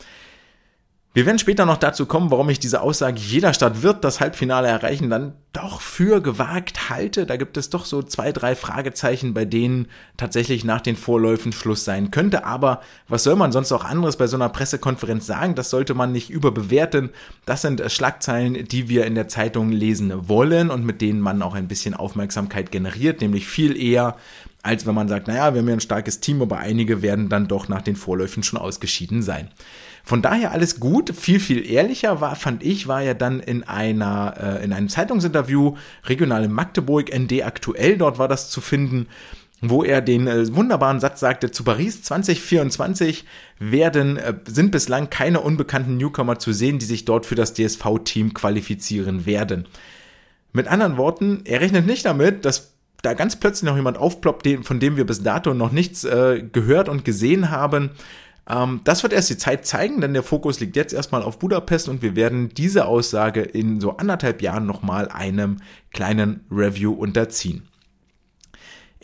Wir werden später noch dazu kommen, warum ich diese Aussage, jeder Stadt wird das Halbfinale erreichen, dann doch für gewagt halte. Da gibt es doch so zwei, drei Fragezeichen, bei denen tatsächlich nach den Vorläufen Schluss sein könnte. Aber was soll man sonst auch anderes bei so einer Pressekonferenz sagen? Das sollte man nicht überbewerten. Das sind Schlagzeilen, die wir in der Zeitung lesen wollen und mit denen man auch ein bisschen Aufmerksamkeit generiert, nämlich viel eher als wenn man sagt, naja, wir haben ja ein starkes Team, aber einige werden dann doch nach den Vorläufen schon ausgeschieden sein. Von daher alles gut. Viel, viel ehrlicher war, fand ich, war ja dann in einer, äh, in einem Zeitungsinterview, regional in Magdeburg, ND aktuell, dort war das zu finden, wo er den äh, wunderbaren Satz sagte, zu Paris 2024 werden, äh, sind bislang keine unbekannten Newcomer zu sehen, die sich dort für das DSV-Team qualifizieren werden. Mit anderen Worten, er rechnet nicht damit, dass da ganz plötzlich noch jemand aufploppt, von dem wir bis dato noch nichts äh, gehört und gesehen haben. Ähm, das wird erst die Zeit zeigen, denn der Fokus liegt jetzt erstmal auf Budapest und wir werden diese Aussage in so anderthalb Jahren nochmal einem kleinen Review unterziehen.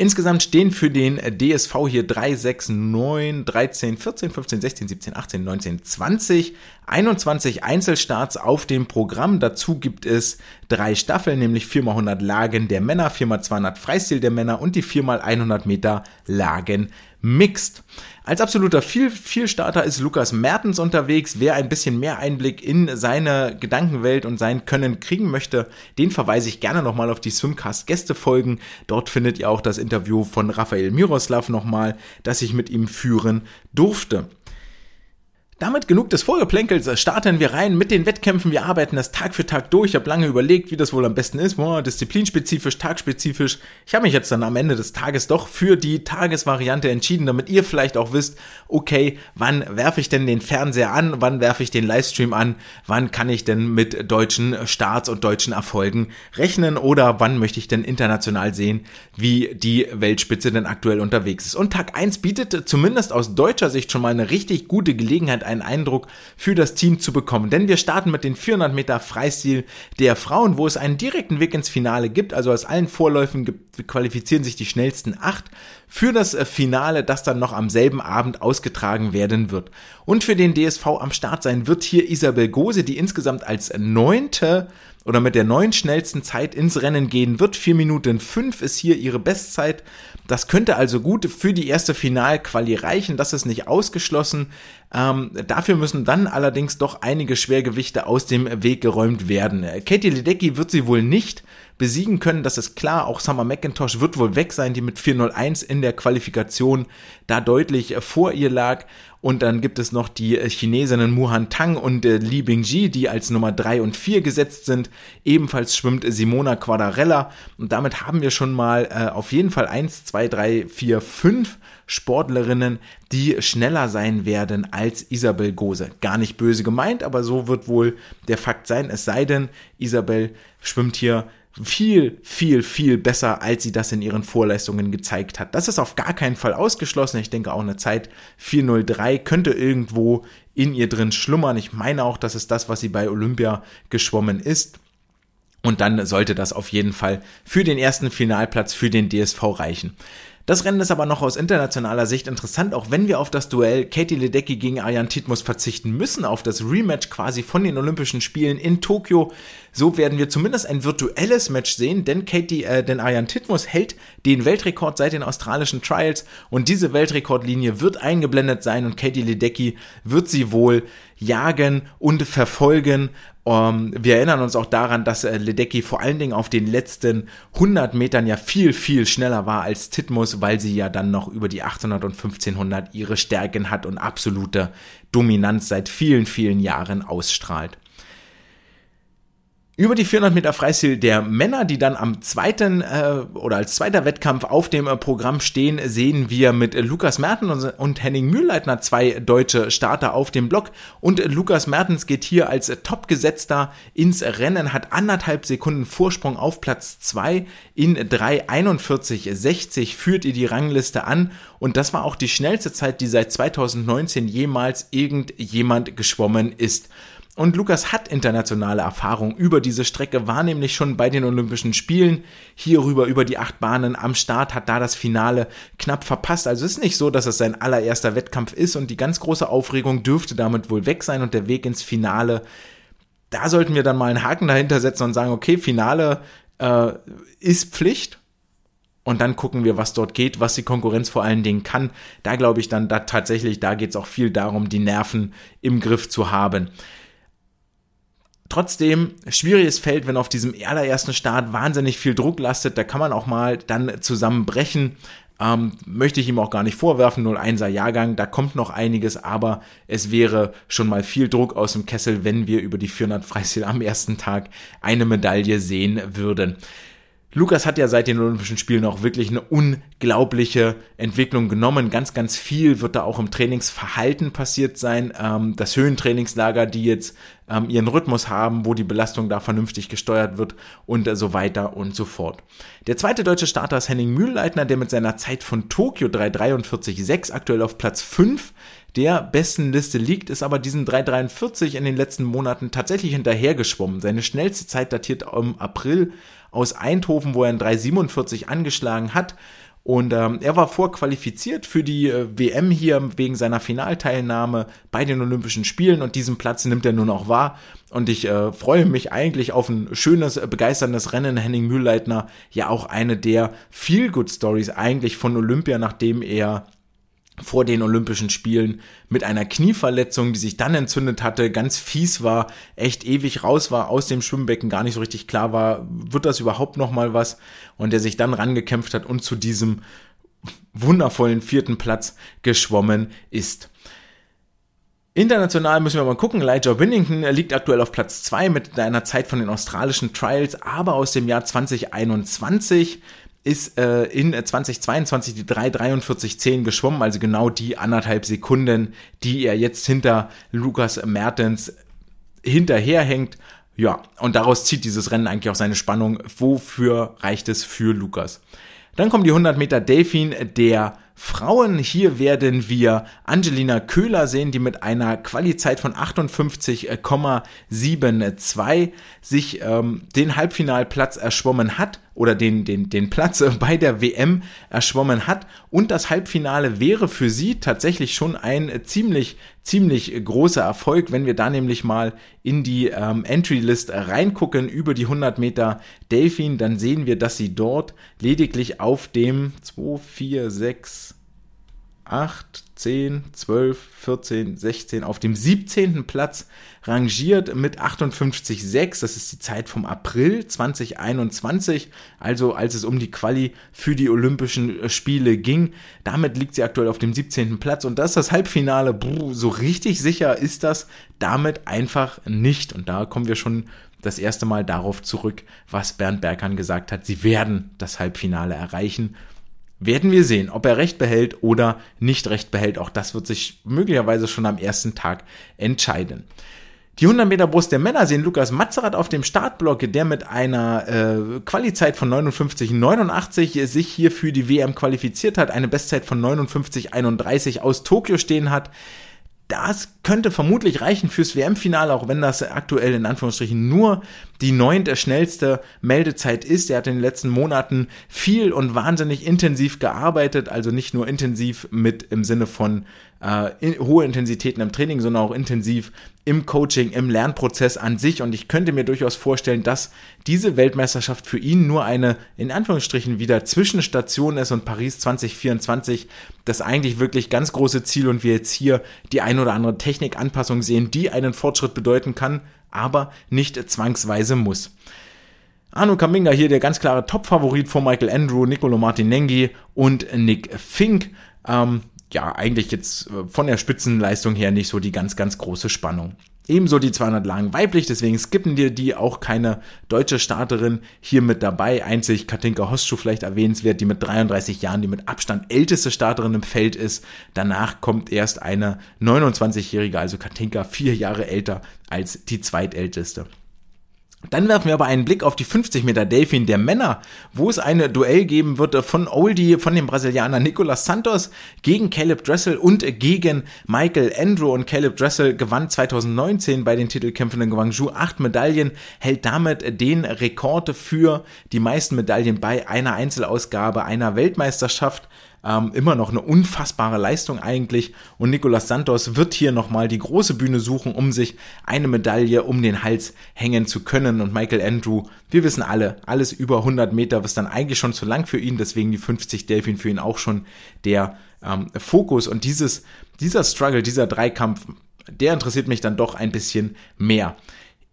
Insgesamt stehen für den DSV hier 3, 6, 9, 13, 14, 15, 16, 17, 18, 19, 20, 21 Einzelstarts auf dem Programm. Dazu gibt es drei Staffeln, nämlich 4x100 Lagen der Männer, 4x200 Freistil der Männer und die 4x100 Meter Lagen Mixed. Als absoluter Viel Vielstarter ist Lukas Mertens unterwegs. Wer ein bisschen mehr Einblick in seine Gedankenwelt und sein Können kriegen möchte, den verweise ich gerne nochmal auf die Swimcast Gästefolgen. Dort findet ihr auch das Interview von Raphael Miroslav nochmal, das ich mit ihm führen durfte. Damit genug des Vorgeplänkels, starten wir rein mit den Wettkämpfen. Wir arbeiten das Tag für Tag durch. Ich habe lange überlegt, wie das wohl am besten ist. Boah, disziplinspezifisch, tagspezifisch. Ich habe mich jetzt dann am Ende des Tages doch für die Tagesvariante entschieden, damit ihr vielleicht auch wisst, okay, wann werfe ich denn den Fernseher an, wann werfe ich den Livestream an, wann kann ich denn mit deutschen Starts und deutschen Erfolgen rechnen oder wann möchte ich denn international sehen, wie die Weltspitze denn aktuell unterwegs ist. Und Tag 1 bietet zumindest aus deutscher Sicht schon mal eine richtig gute Gelegenheit, einen Eindruck für das Team zu bekommen. Denn wir starten mit den 400 Meter Freistil der Frauen, wo es einen direkten Weg ins Finale gibt. Also aus allen Vorläufen qualifizieren sich die schnellsten acht für das äh, Finale, das dann noch am selben Abend ausgetragen werden wird. Und für den DSV am Start sein wird hier Isabel Gose, die insgesamt als neunte oder mit der neun schnellsten Zeit ins Rennen gehen wird. Vier Minuten fünf ist hier ihre Bestzeit. Das könnte also gut für die erste Finalquali reichen. Das ist nicht ausgeschlossen. Ähm, dafür müssen dann allerdings doch einige Schwergewichte aus dem Weg geräumt werden. Katie Ledecky wird sie wohl nicht besiegen können, das ist klar. Auch Summer McIntosh wird wohl weg sein, die mit 401 in der Qualifikation da deutlich vor ihr lag. Und dann gibt es noch die Chinesinnen Muhan Tang und äh, Li Bingji, die als Nummer 3 und 4 gesetzt sind. Ebenfalls schwimmt Simona Quadarella. Und damit haben wir schon mal äh, auf jeden Fall 1, 2, 3, 4, 5 Sportlerinnen, die schneller sein werden als Isabel Gose. Gar nicht böse gemeint, aber so wird wohl der Fakt sein. Es sei denn, Isabel schwimmt hier viel, viel, viel besser, als sie das in ihren Vorleistungen gezeigt hat. Das ist auf gar keinen Fall ausgeschlossen. Ich denke auch eine Zeit 403 könnte irgendwo in ihr drin schlummern. Ich meine auch, das ist das, was sie bei Olympia geschwommen ist. Und dann sollte das auf jeden Fall für den ersten Finalplatz für den DSV reichen. Das Rennen ist aber noch aus internationaler Sicht interessant, auch wenn wir auf das Duell Katie Ledecky gegen Ayan Titmus verzichten müssen, auf das Rematch quasi von den Olympischen Spielen in Tokio. So werden wir zumindest ein virtuelles Match sehen, denn Katie, äh, denn Ayan Titmus hält den Weltrekord seit den australischen Trials und diese Weltrekordlinie wird eingeblendet sein und Katie Ledecky wird sie wohl jagen und verfolgen. Um, ähm, wir erinnern uns auch daran, dass äh, Ledecky vor allen Dingen auf den letzten 100 Metern ja viel, viel schneller war als Titmus, weil sie ja dann noch über die 800 und 1500 ihre Stärken hat und absolute Dominanz seit vielen, vielen Jahren ausstrahlt. Über die 400 Meter Freistil der Männer, die dann am zweiten äh, oder als zweiter Wettkampf auf dem äh, Programm stehen, sehen wir mit äh, Lukas Mertens und Henning Mühlleitner zwei deutsche Starter auf dem Block. Und äh, Lukas Mertens geht hier als äh, Topgesetzter ins Rennen, hat anderthalb Sekunden Vorsprung auf Platz zwei in 3,41,60 führt ihr die Rangliste an. Und das war auch die schnellste Zeit, die seit 2019 jemals irgendjemand geschwommen ist. Und Lukas hat internationale Erfahrung über diese Strecke, war nämlich schon bei den Olympischen Spielen hierüber über die acht Bahnen am Start, hat da das Finale knapp verpasst. Also ist nicht so, dass es sein allererster Wettkampf ist und die ganz große Aufregung dürfte damit wohl weg sein und der Weg ins Finale. Da sollten wir dann mal einen Haken dahinter setzen und sagen, okay, Finale äh, ist Pflicht. Und dann gucken wir, was dort geht, was die Konkurrenz vor allen Dingen kann. Da glaube ich dann da tatsächlich, da geht es auch viel darum, die Nerven im Griff zu haben. Trotzdem, schwieriges Feld, wenn auf diesem allerersten Start wahnsinnig viel Druck lastet, da kann man auch mal dann zusammenbrechen. Ähm, möchte ich ihm auch gar nicht vorwerfen, 01er Jahrgang, da kommt noch einiges, aber es wäre schon mal viel Druck aus dem Kessel, wenn wir über die 400 Freistil am ersten Tag eine Medaille sehen würden. Lukas hat ja seit den Olympischen Spielen auch wirklich eine unglaubliche Entwicklung genommen. Ganz, ganz viel wird da auch im Trainingsverhalten passiert sein. Ähm, das Höhentrainingslager, die jetzt ähm, ihren Rhythmus haben, wo die Belastung da vernünftig gesteuert wird und äh, so weiter und so fort. Der zweite deutsche Starter ist Henning Mühlleitner, der mit seiner Zeit von Tokio 343,6 aktuell auf Platz 5 der besten Liste liegt, ist aber diesen 343 in den letzten Monaten tatsächlich hinterhergeschwommen. Seine schnellste Zeit datiert im April aus Eindhoven, wo er ein 347 angeschlagen hat. Und ähm, er war vorqualifiziert für die äh, WM hier wegen seiner Finalteilnahme bei den Olympischen Spielen und diesen Platz nimmt er nun auch wahr. Und ich äh, freue mich eigentlich auf ein schönes, äh, begeisterndes Rennen. Henning Mühlleitner, ja auch eine der Feel-Good-Stories eigentlich von Olympia, nachdem er vor den Olympischen Spielen mit einer Knieverletzung, die sich dann entzündet hatte, ganz fies war, echt ewig raus war aus dem Schwimmbecken, gar nicht so richtig klar war, wird das überhaupt noch mal was und der sich dann rangekämpft hat und zu diesem wundervollen vierten Platz geschwommen ist. International müssen wir mal gucken. Elijah Winnington liegt aktuell auf Platz 2 mit einer Zeit von den australischen Trials, aber aus dem Jahr 2021 ist äh, in 2022 die 3,43,10 geschwommen, also genau die anderthalb Sekunden, die er jetzt hinter Lukas Mertens hinterherhängt. Ja, und daraus zieht dieses Rennen eigentlich auch seine Spannung. Wofür reicht es für Lukas? Dann kommen die 100 Meter Delfin der Frauen. Hier werden wir Angelina Köhler sehen, die mit einer Qualizeit von 58,72 sich ähm, den Halbfinalplatz erschwommen hat oder den, den, den Platz [laughs] bei der WM erschwommen hat. Und das Halbfinale wäre für sie tatsächlich schon ein ziemlich, ziemlich großer Erfolg, wenn wir da nämlich mal in die ähm, Entry-List reingucken über die 100 Meter Delfin, dann sehen wir, dass sie dort lediglich auf dem 2, 4, 6, 8, 10, 12, 14, 16 auf dem 17. Platz rangiert mit 58,6. Das ist die Zeit vom April 2021, also als es um die Quali für die Olympischen Spiele ging. Damit liegt sie aktuell auf dem 17. Platz und das ist das Halbfinale. Bruh, so richtig sicher ist das damit einfach nicht. Und da kommen wir schon das erste Mal darauf zurück, was Bernd Berghahn gesagt hat. Sie werden das Halbfinale erreichen werden wir sehen, ob er recht behält oder nicht recht behält. Auch das wird sich möglicherweise schon am ersten Tag entscheiden. Die 100 Meter Brust der Männer sehen Lukas Mazerat auf dem Startblock, der mit einer äh, Qualizeit von 59,89 sich hier für die WM qualifiziert hat, eine Bestzeit von 59,31 aus Tokio stehen hat. Das könnte vermutlich reichen fürs WM-Finale, auch wenn das aktuell in Anführungsstrichen nur die neunte schnellste Meldezeit ist. Er hat in den letzten Monaten viel und wahnsinnig intensiv gearbeitet, also nicht nur intensiv mit im Sinne von äh, in, hohe Intensitäten im Training, sondern auch intensiv im Coaching, im Lernprozess an sich. Und ich könnte mir durchaus vorstellen, dass diese Weltmeisterschaft für ihn nur eine, in Anführungsstrichen, wieder Zwischenstation ist und Paris 2024 das eigentlich wirklich ganz große Ziel und wir jetzt hier die ein oder andere Technikanpassung sehen, die einen Fortschritt bedeuten kann, aber nicht zwangsweise muss. Arno Kaminga hier der ganz klare Top-Favorit vor Michael Andrew, Nicolo Martinenghi und Nick Fink. Ähm, ja, eigentlich jetzt äh, von der Spitzenleistung her nicht so die ganz, ganz große Spannung. Ebenso die 200 Lagen weiblich, deswegen skippen dir die auch keine deutsche Starterin hier mit dabei. Einzig Katinka Hostschuh vielleicht erwähnenswert, die mit 33 Jahren die mit Abstand älteste Starterin im Feld ist. Danach kommt erst eine 29-jährige, also Katinka vier Jahre älter als die zweitälteste. Dann werfen wir aber einen Blick auf die 50 Meter Delfin der Männer, wo es eine Duell geben wird von Oldie, von dem Brasilianer Nicolas Santos gegen Caleb Dressel und gegen Michael Andrew. Und Caleb Dressel gewann 2019 bei den Titelkämpfen in Guangzhou acht Medaillen, hält damit den Rekord für die meisten Medaillen bei einer Einzelausgabe einer Weltmeisterschaft. Ähm, immer noch eine unfassbare Leistung eigentlich. Und Nicolas Santos wird hier nochmal die große Bühne suchen, um sich eine Medaille um den Hals hängen zu können. Und Michael Andrew, wir wissen alle, alles über 100 Meter ist dann eigentlich schon zu lang für ihn. Deswegen die 50 Delfin für ihn auch schon der ähm, Fokus. Und dieses, dieser Struggle, dieser Dreikampf, der interessiert mich dann doch ein bisschen mehr.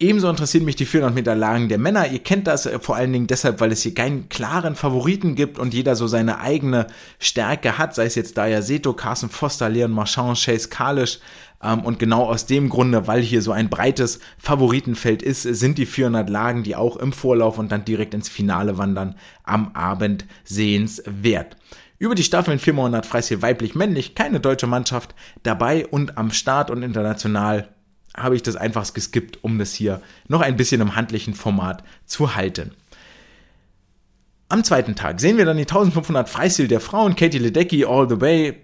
Ebenso interessieren mich die 400 Meter Lagen der Männer. Ihr kennt das äh, vor allen Dingen deshalb, weil es hier keinen klaren Favoriten gibt und jeder so seine eigene Stärke hat, sei es jetzt Daya Seto, Carson Foster, Leon Marchand, Chase Kalisch. Ähm, und genau aus dem Grunde, weil hier so ein breites Favoritenfeld ist, sind die 400 Lagen, die auch im Vorlauf und dann direkt ins Finale wandern, am Abend sehenswert. Über die Staffeln 400 Freistil weiblich-männlich, keine deutsche Mannschaft dabei und am Start und international habe ich das einfach geskippt, um das hier noch ein bisschen im handlichen Format zu halten. Am zweiten Tag sehen wir dann die 1500 Freistil der Frauen. Katie Ledecky all the way.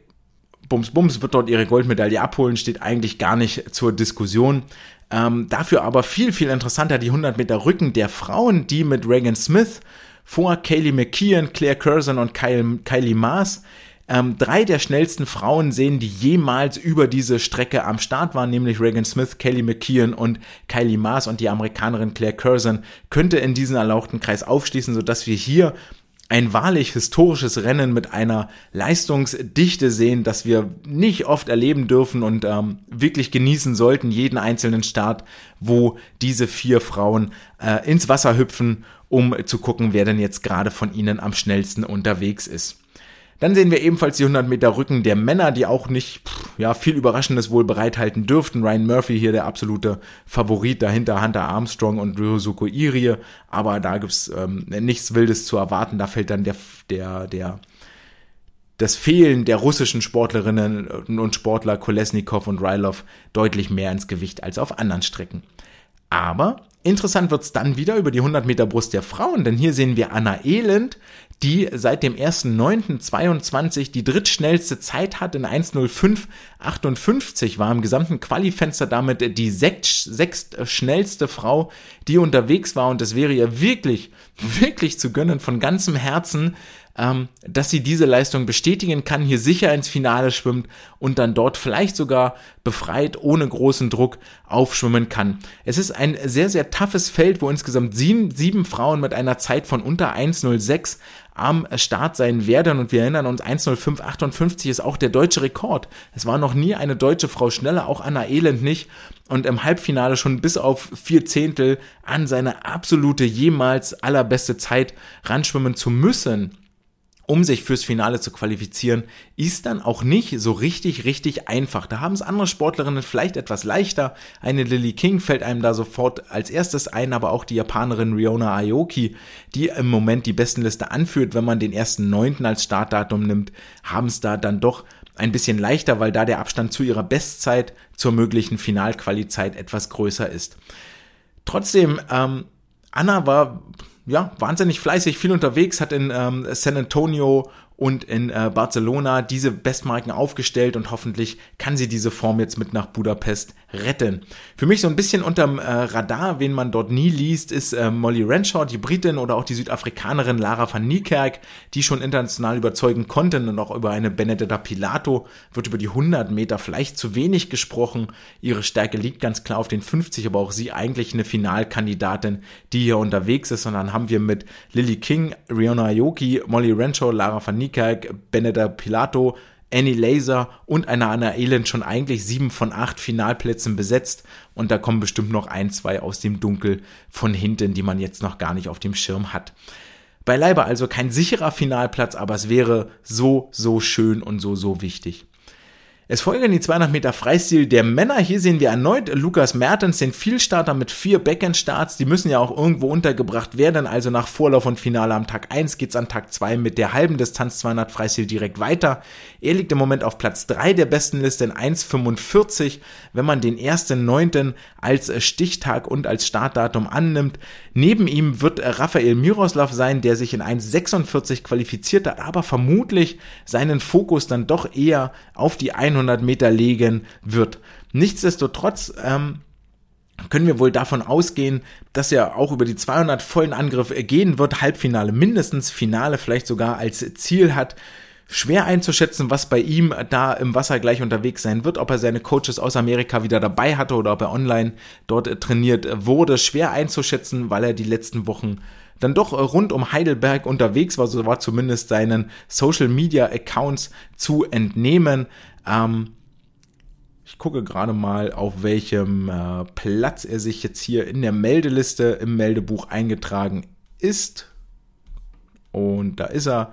Bums Bums wird dort ihre Goldmedaille abholen, steht eigentlich gar nicht zur Diskussion. Ähm, dafür aber viel, viel interessanter die 100 Meter Rücken der Frauen, die mit Reagan Smith vor Kaylee McKeon, Claire Curzon und Kylie Maas ähm, drei der schnellsten Frauen sehen, die jemals über diese Strecke am Start waren, nämlich Reagan Smith, Kelly McKeon und Kylie Maas und die Amerikanerin Claire Curzon könnte in diesen erlauchten Kreis aufschließen, sodass wir hier ein wahrlich historisches Rennen mit einer Leistungsdichte sehen, das wir nicht oft erleben dürfen und ähm, wirklich genießen sollten, jeden einzelnen Start, wo diese vier Frauen äh, ins Wasser hüpfen, um zu gucken, wer denn jetzt gerade von ihnen am schnellsten unterwegs ist. Dann sehen wir ebenfalls die 100 Meter Rücken der Männer, die auch nicht pff, ja, viel Überraschendes wohl bereithalten dürften. Ryan Murphy hier der absolute Favorit dahinter, Hunter Armstrong und Ryosuko Irie. Aber da gibt's ähm, nichts Wildes zu erwarten. Da fällt dann der, der, der, das Fehlen der russischen Sportlerinnen und Sportler Kolesnikov und Rylov deutlich mehr ins Gewicht als auf anderen Strecken. Aber interessant wird's dann wieder über die 100 Meter Brust der Frauen, denn hier sehen wir Anna Elend, die seit dem 1.9.22 die drittschnellste Zeit hat in 1.05.58 war im gesamten Qualifenster damit die sechst, schnellste Frau, die unterwegs war und es wäre ihr wirklich, [laughs] wirklich zu gönnen von ganzem Herzen, ähm, dass sie diese Leistung bestätigen kann, hier sicher ins Finale schwimmt und dann dort vielleicht sogar befreit, ohne großen Druck aufschwimmen kann. Es ist ein sehr, sehr toughes Feld, wo insgesamt sieben, sieben Frauen mit einer Zeit von unter 1,06 am Start sein werden. Und wir erinnern uns, 1.05.58 ist auch der deutsche Rekord. Es war noch nie eine deutsche Frau schneller, auch Anna Elend nicht. Und im Halbfinale schon bis auf vier Zehntel an seine absolute jemals allerbeste Zeit ranschwimmen zu müssen um sich fürs Finale zu qualifizieren, ist dann auch nicht so richtig, richtig einfach. Da haben es andere Sportlerinnen vielleicht etwas leichter. Eine Lily King fällt einem da sofort als erstes ein, aber auch die Japanerin Riona Aoki, die im Moment die Bestenliste anführt, wenn man den ersten Neunten als Startdatum nimmt, haben es da dann doch ein bisschen leichter, weil da der Abstand zu ihrer Bestzeit zur möglichen Finalqualizeit etwas größer ist. Trotzdem, ähm, Anna war ja, wahnsinnig fleißig, viel unterwegs, hat in ähm, San Antonio und in äh, Barcelona diese Bestmarken aufgestellt und hoffentlich kann sie diese Form jetzt mit nach Budapest retten. Für mich so ein bisschen unterm äh, Radar, wen man dort nie liest, ist äh, Molly Renshaw, die Britin oder auch die Südafrikanerin Lara van Niekerk, die schon international überzeugen konnten und auch über eine Benedetta Pilato wird über die 100 Meter vielleicht zu wenig gesprochen. Ihre Stärke liegt ganz klar auf den 50, aber auch sie eigentlich eine Finalkandidatin, die hier unterwegs ist. Und dann haben wir mit Lily King, Riona Aoki, Molly Renshaw, Lara van Nikak, Benedetta Pilato, Annie Laser und einer Anna Elend schon eigentlich sieben von acht Finalplätzen besetzt und da kommen bestimmt noch ein, zwei aus dem Dunkel von hinten, die man jetzt noch gar nicht auf dem Schirm hat. Beileibe also kein sicherer Finalplatz, aber es wäre so, so schön und so, so wichtig. Es folgen die 200 Meter Freistil der Männer. Hier sehen wir erneut Lukas Mertens, den Vielstarter mit vier Backend-Starts. Die müssen ja auch irgendwo untergebracht werden. Also nach Vorlauf und Finale am Tag 1 geht's an Tag 2 mit der halben Distanz 200 Freistil direkt weiter. Er liegt im Moment auf Platz 3 der besten Liste in 1,45. Wenn man den ersten Neunten als Stichtag und als Startdatum annimmt. Neben ihm wird Rafael Miroslav sein, der sich in 1,46 qualifiziert hat, aber vermutlich seinen Fokus dann doch eher auf die 100 100 Meter legen wird. Nichtsdestotrotz ähm, können wir wohl davon ausgehen, dass er auch über die 200 vollen Angriff gehen wird, Halbfinale mindestens, Finale vielleicht sogar als Ziel hat. Schwer einzuschätzen, was bei ihm da im Wasser gleich unterwegs sein wird, ob er seine Coaches aus Amerika wieder dabei hatte oder ob er online dort trainiert wurde. Schwer einzuschätzen, weil er die letzten Wochen dann doch rund um Heidelberg unterwegs war, so war zumindest seinen Social Media Accounts zu entnehmen. Ähm, ich gucke gerade mal, auf welchem äh, Platz er sich jetzt hier in der Meldeliste im Meldebuch eingetragen ist. Und da ist er.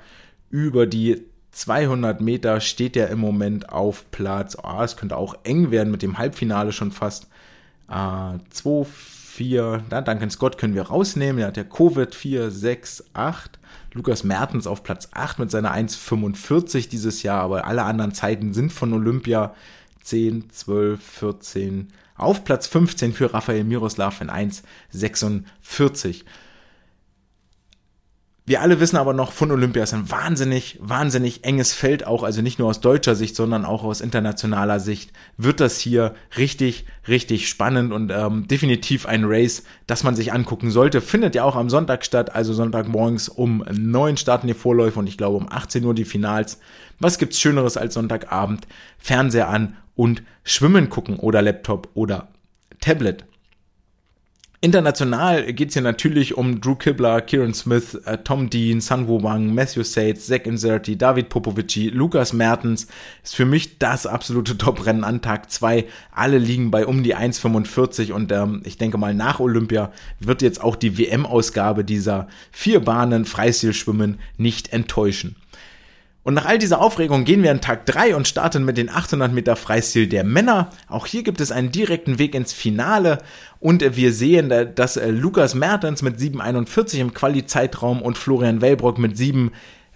Über die 200 Meter steht er im Moment auf Platz. Oh, es könnte auch eng werden mit dem Halbfinale schon fast. Äh, 2, 4, da Duncan Scott können wir rausnehmen. Er hat ja Covid 4, 6, 8. Lukas Mertens auf Platz 8 mit seiner 1,45 dieses Jahr, aber alle anderen Zeiten sind von Olympia 10, 12, 14. Auf Platz 15 für Rafael Miroslav in 1,46. Wir alle wissen aber noch, von Olympia ist ein wahnsinnig, wahnsinnig enges Feld auch, also nicht nur aus deutscher Sicht, sondern auch aus internationaler Sicht wird das hier richtig, richtig spannend und ähm, definitiv ein Race, das man sich angucken sollte. Findet ja auch am Sonntag statt, also Sonntagmorgens um neun starten die Vorläufe und ich glaube um 18 Uhr die Finals. Was gibt's Schöneres als Sonntagabend? Fernseher an und Schwimmen gucken oder Laptop oder Tablet. International geht's hier natürlich um Drew Kibler, Kieran Smith, äh, Tom Dean, Sun Wu Wang, Matthew Sates, Zach Inserti, David Popovici, Lukas Mertens. Ist für mich das absolute [laughs] Top-Rennen an Tag 2. Alle liegen bei um die 1,45 und ähm, ich denke mal nach Olympia wird jetzt auch die WM-Ausgabe dieser vier Bahnen Freistilschwimmen nicht enttäuschen. Und nach all dieser Aufregung gehen wir an Tag 3 und starten mit den 800 Meter Freistil der Männer. Auch hier gibt es einen direkten Weg ins Finale und wir sehen, dass äh, Lukas Mertens mit 7,41 im Quali-Zeitraum und Florian Wellbrock mit 7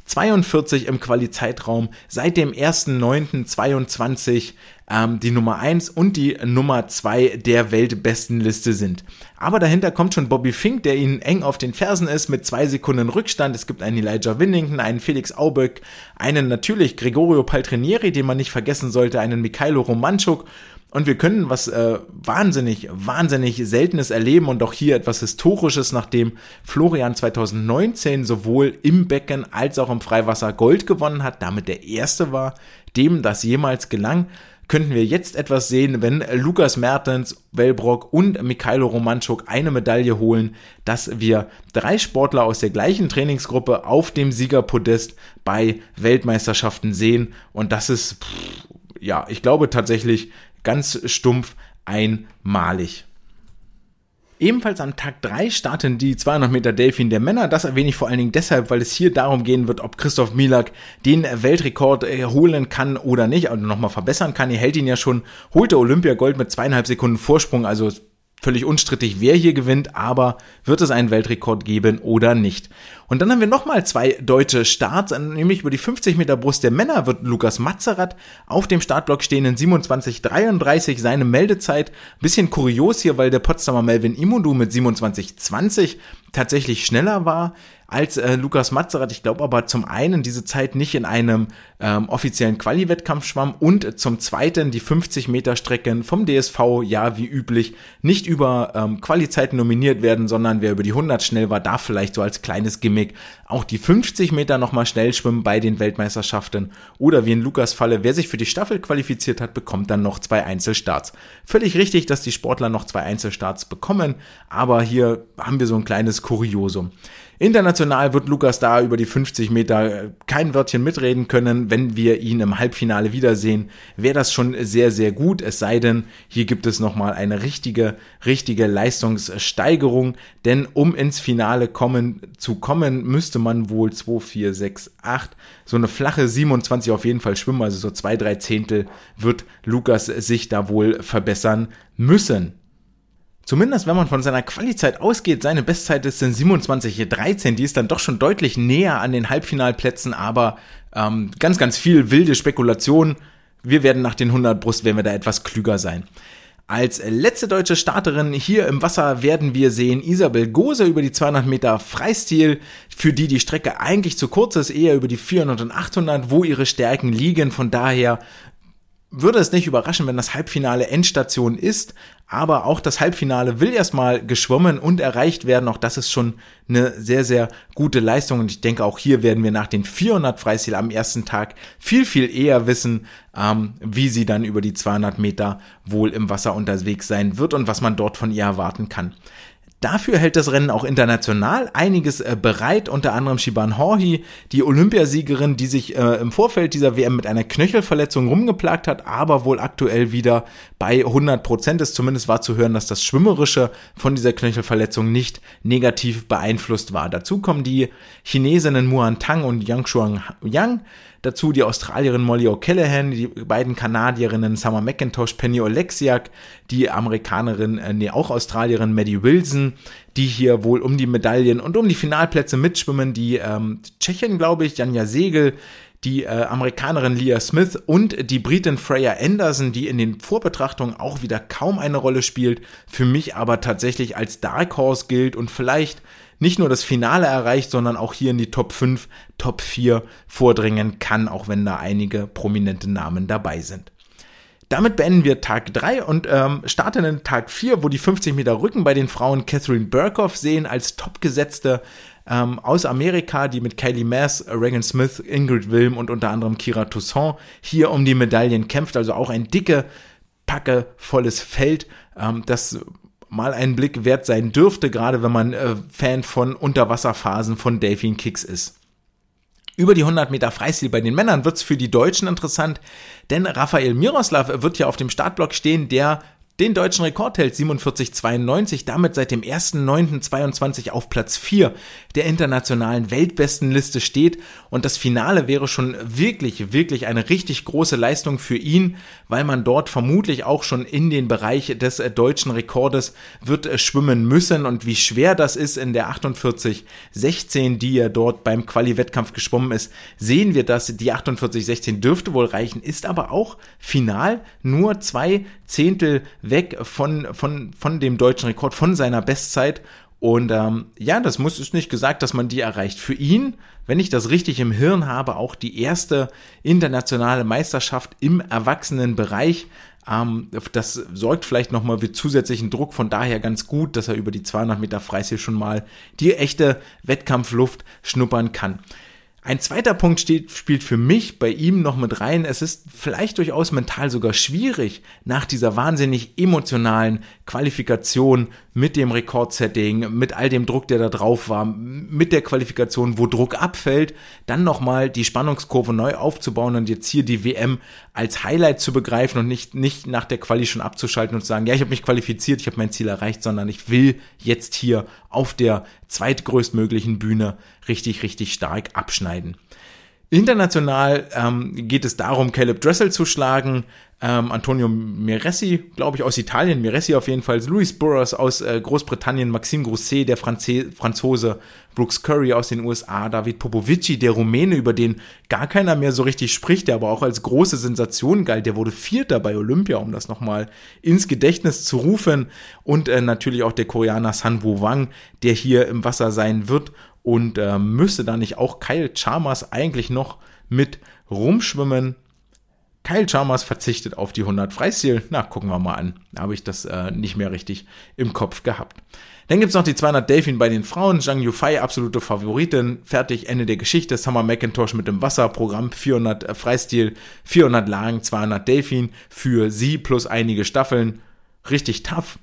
42 im Quali-Zeitraum seit dem 1.9.22 ähm, die Nummer 1 und die Nummer 2 der Weltbestenliste sind. Aber dahinter kommt schon Bobby Fink, der ihnen eng auf den Fersen ist mit zwei Sekunden Rückstand. Es gibt einen Elijah Winnington, einen Felix Auböck, einen natürlich Gregorio Paltrinieri, den man nicht vergessen sollte, einen Mikhailo Romanchuk und wir können was äh, wahnsinnig, wahnsinnig Seltenes erleben und auch hier etwas Historisches, nachdem Florian 2019 sowohl im Becken als auch im Freiwasser Gold gewonnen hat, damit der erste war, dem das jemals gelang könnten wir jetzt etwas sehen, wenn Lukas Mertens, Wellbrock und Mikhailo Romanchuk eine Medaille holen, dass wir drei Sportler aus der gleichen Trainingsgruppe auf dem Siegerpodest bei Weltmeisterschaften sehen. Und das ist, pff, ja, ich glaube tatsächlich ganz stumpf einmalig. Ebenfalls am Tag 3 starten die 200 Meter Delfin der Männer. Das erwähne ich vor allen Dingen deshalb, weil es hier darum gehen wird, ob Christoph Milak den Weltrekord holen kann oder nicht, also nochmal verbessern kann. Er hält ihn ja schon, holte Olympiagold mit zweieinhalb Sekunden Vorsprung, also völlig unstrittig, wer hier gewinnt, aber wird es einen Weltrekord geben oder nicht? Und dann haben wir nochmal zwei deutsche Starts, nämlich über die 50 Meter Brust der Männer wird Lukas Mazerat auf dem Startblock stehen in 27,33 seine Meldezeit. Bisschen kurios hier, weil der Potsdamer Melvin Imundu mit 27,20 tatsächlich schneller war als äh, Lukas Mazerat. Ich glaube aber zum einen diese Zeit nicht in einem ähm, offiziellen Quali-Wettkampf schwamm und zum zweiten die 50 Meter Strecken vom DSV, ja wie üblich, nicht über ähm, Quali-Zeiten nominiert werden, sondern wer über die 100 schnell war, darf vielleicht so als kleines Gimmick auch die 50 Meter nochmal schnell schwimmen bei den Weltmeisterschaften oder wie in Lukas Falle, wer sich für die Staffel qualifiziert hat, bekommt dann noch zwei Einzelstarts. Völlig richtig, dass die Sportler noch zwei Einzelstarts bekommen, aber hier haben wir so ein kleines Kuriosum. International wird Lukas da über die 50 Meter äh, kein Wörtchen mitreden können. Wenn wir ihn im Halbfinale wiedersehen, wäre das schon sehr, sehr gut. Es sei denn, hier gibt es nochmal eine richtige, richtige Leistungssteigerung. Denn um ins Finale kommen, zu kommen, müsste man wohl 2, 4, 6, 8, so eine flache 27 auf jeden Fall schwimmen. Also so zwei, drei Zehntel wird Lukas sich da wohl verbessern müssen. Zumindest wenn man von seiner Qualizeit ausgeht, seine Bestzeit ist in 27,13, die ist dann doch schon deutlich näher an den Halbfinalplätzen, aber ähm, ganz, ganz viel wilde Spekulation. Wir werden nach den 100 Brust, werden wir da etwas klüger sein. Als letzte deutsche Starterin hier im Wasser werden wir sehen Isabel Gose über die 200 Meter Freistil, für die die Strecke eigentlich zu kurz ist, eher über die 400 und 800, wo ihre Stärken liegen. Von daher würde es nicht überraschen, wenn das Halbfinale Endstation ist, aber auch das Halbfinale will erstmal geschwommen und erreicht werden. Auch das ist schon eine sehr, sehr gute Leistung. Und ich denke, auch hier werden wir nach den 400 Freistil am ersten Tag viel, viel eher wissen, ähm, wie sie dann über die 200 Meter wohl im Wasser unterwegs sein wird und was man dort von ihr erwarten kann. Dafür hält das Rennen auch international einiges äh, bereit, unter anderem Shiban Horhi, die Olympiasiegerin, die sich äh, im Vorfeld dieser WM mit einer Knöchelverletzung rumgeplagt hat, aber wohl aktuell wieder bei 100 Prozent ist. Zumindest war zu hören, dass das Schwimmerische von dieser Knöchelverletzung nicht negativ beeinflusst war. Dazu kommen die Chinesinnen Muan Tang und Yang Shuang Yang, Dazu die Australierin Molly O'Callaghan, die beiden Kanadierinnen Summer McIntosh, Penny Oleksiak, die Amerikanerin, äh, nee, auch Australierin Maddie Wilson, die hier wohl um die Medaillen und um die Finalplätze mitschwimmen. Die ähm, Tschechin, glaube ich, Janja Segel, die äh, Amerikanerin Leah Smith und die Britin Freya Anderson, die in den Vorbetrachtungen auch wieder kaum eine Rolle spielt, für mich aber tatsächlich als Dark Horse gilt und vielleicht nicht nur das Finale erreicht, sondern auch hier in die Top 5, Top 4 vordringen kann, auch wenn da einige prominente Namen dabei sind. Damit beenden wir Tag 3 und ähm, starten in Tag 4, wo die 50 Meter Rücken bei den Frauen Catherine Burkhoff sehen als topgesetzte ähm, aus Amerika, die mit Kylie Mass, Regan Smith, Ingrid Wilm und unter anderem Kira Toussaint hier um die Medaillen kämpft. Also auch ein dicke, packe, volles Feld, ähm, das mal einen Blick wert sein dürfte, gerade wenn man äh, Fan von Unterwasserphasen von Delfin Kicks ist. Über die 100 Meter Freistil bei den Männern wird's für die Deutschen interessant, denn Rafael Miroslav wird ja auf dem Startblock stehen, der den deutschen Rekord hält 47,92, damit seit dem 1.9.22 auf Platz 4 der internationalen Weltbestenliste steht. Und das Finale wäre schon wirklich, wirklich eine richtig große Leistung für ihn, weil man dort vermutlich auch schon in den Bereich des äh, deutschen Rekordes wird äh, schwimmen müssen. Und wie schwer das ist in der 48,16, die er dort beim Quali-Wettkampf geschwommen ist, sehen wir das, die 48,16 dürfte wohl reichen, ist aber auch final nur zwei Zehntel weg von, von, von dem deutschen Rekord, von seiner Bestzeit. Und ähm, ja, das muss ist nicht gesagt, dass man die erreicht. Für ihn, wenn ich das richtig im Hirn habe, auch die erste internationale Meisterschaft im Erwachsenenbereich. Ähm, das sorgt vielleicht nochmal für zusätzlichen Druck. Von daher ganz gut, dass er über die 200 Meter Freistil schon mal die echte Wettkampfluft schnuppern kann. Ein zweiter Punkt steht, spielt für mich bei ihm noch mit rein. Es ist vielleicht durchaus mental sogar schwierig, nach dieser wahnsinnig emotionalen Qualifikation mit dem Rekordsetting, mit all dem Druck, der da drauf war, mit der Qualifikation, wo Druck abfällt, dann nochmal die Spannungskurve neu aufzubauen und jetzt hier die WM als Highlight zu begreifen und nicht, nicht nach der Quali schon abzuschalten und zu sagen, ja, ich habe mich qualifiziert, ich habe mein Ziel erreicht, sondern ich will jetzt hier auf der zweitgrößtmöglichen Bühne richtig, richtig stark abschneiden. International ähm, geht es darum, Caleb Dressel zu schlagen, ähm, Antonio Miressi, glaube ich, aus Italien, Miressi auf jeden Fall, Louis Burrows aus äh, Großbritannien, Maxime Grousset, der Franze Franzose, Brooks Curry aus den USA, David Popovici, der Rumäne, über den gar keiner mehr so richtig spricht, der aber auch als große Sensation galt, der wurde Vierter bei Olympia, um das nochmal ins Gedächtnis zu rufen. Und äh, natürlich auch der Koreaner San Woo Wang, der hier im Wasser sein wird und äh, müsste da nicht auch Kyle Chalmers eigentlich noch mit rumschwimmen? Kyle Chalmers verzichtet auf die 100 Freistil. Na, gucken wir mal an. Da habe ich das äh, nicht mehr richtig im Kopf gehabt. Dann gibt's noch die 200 Delfin bei den Frauen. Zhang Yufei, absolute Favoritin. Fertig, Ende der Geschichte. Summer McIntosh mit dem Wasserprogramm. 400 äh, Freistil, 400 Lagen, 200 Delfin für sie plus einige Staffeln. Richtig tough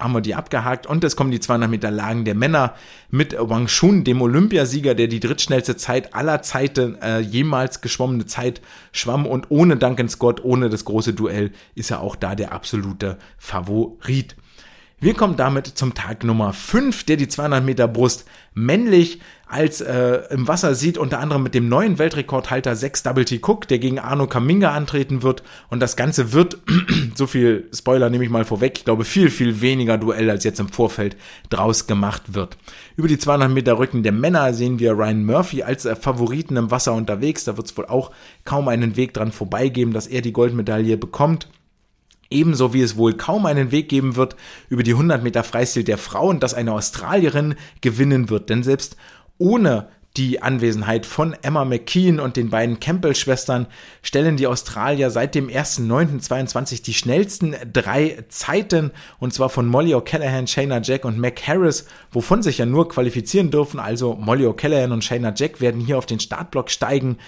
haben wir die abgehakt und es kommen die 200 Meter Lagen der Männer mit Wang Shun, dem Olympiasieger, der die drittschnellste Zeit aller Zeiten äh, jemals geschwommene Zeit schwamm und ohne Duncan Scott, ohne das große Duell ist er auch da der absolute Favorit. Wir kommen damit zum Tag Nummer 5, der die 200 Meter Brust männlich als äh, im Wasser sieht, unter anderem mit dem neuen Weltrekordhalter 6 Double T Cook, der gegen Arno Kaminga antreten wird. Und das Ganze wird, [clears throat] so viel Spoiler nehme ich mal vorweg, ich glaube viel, viel weniger Duell als jetzt im Vorfeld draus gemacht wird. Über die 200 Meter Rücken der Männer sehen wir Ryan Murphy als äh, Favoriten im Wasser unterwegs. Da wird es wohl auch kaum einen Weg dran vorbeigeben, dass er die Goldmedaille bekommt. Ebenso wie es wohl kaum einen Weg geben wird über die 100 Meter Freistil der Frauen, dass eine Australierin gewinnen wird. Denn selbst ohne die Anwesenheit von Emma McKean und den beiden Campbell-Schwestern stellen die Australier seit dem 1.9.22 die schnellsten drei Zeiten, und zwar von Molly O'Callaghan, Shayna Jack und Mac Harris, wovon sich ja nur qualifizieren dürfen. Also Molly O'Callaghan und Shayna Jack werden hier auf den Startblock steigen.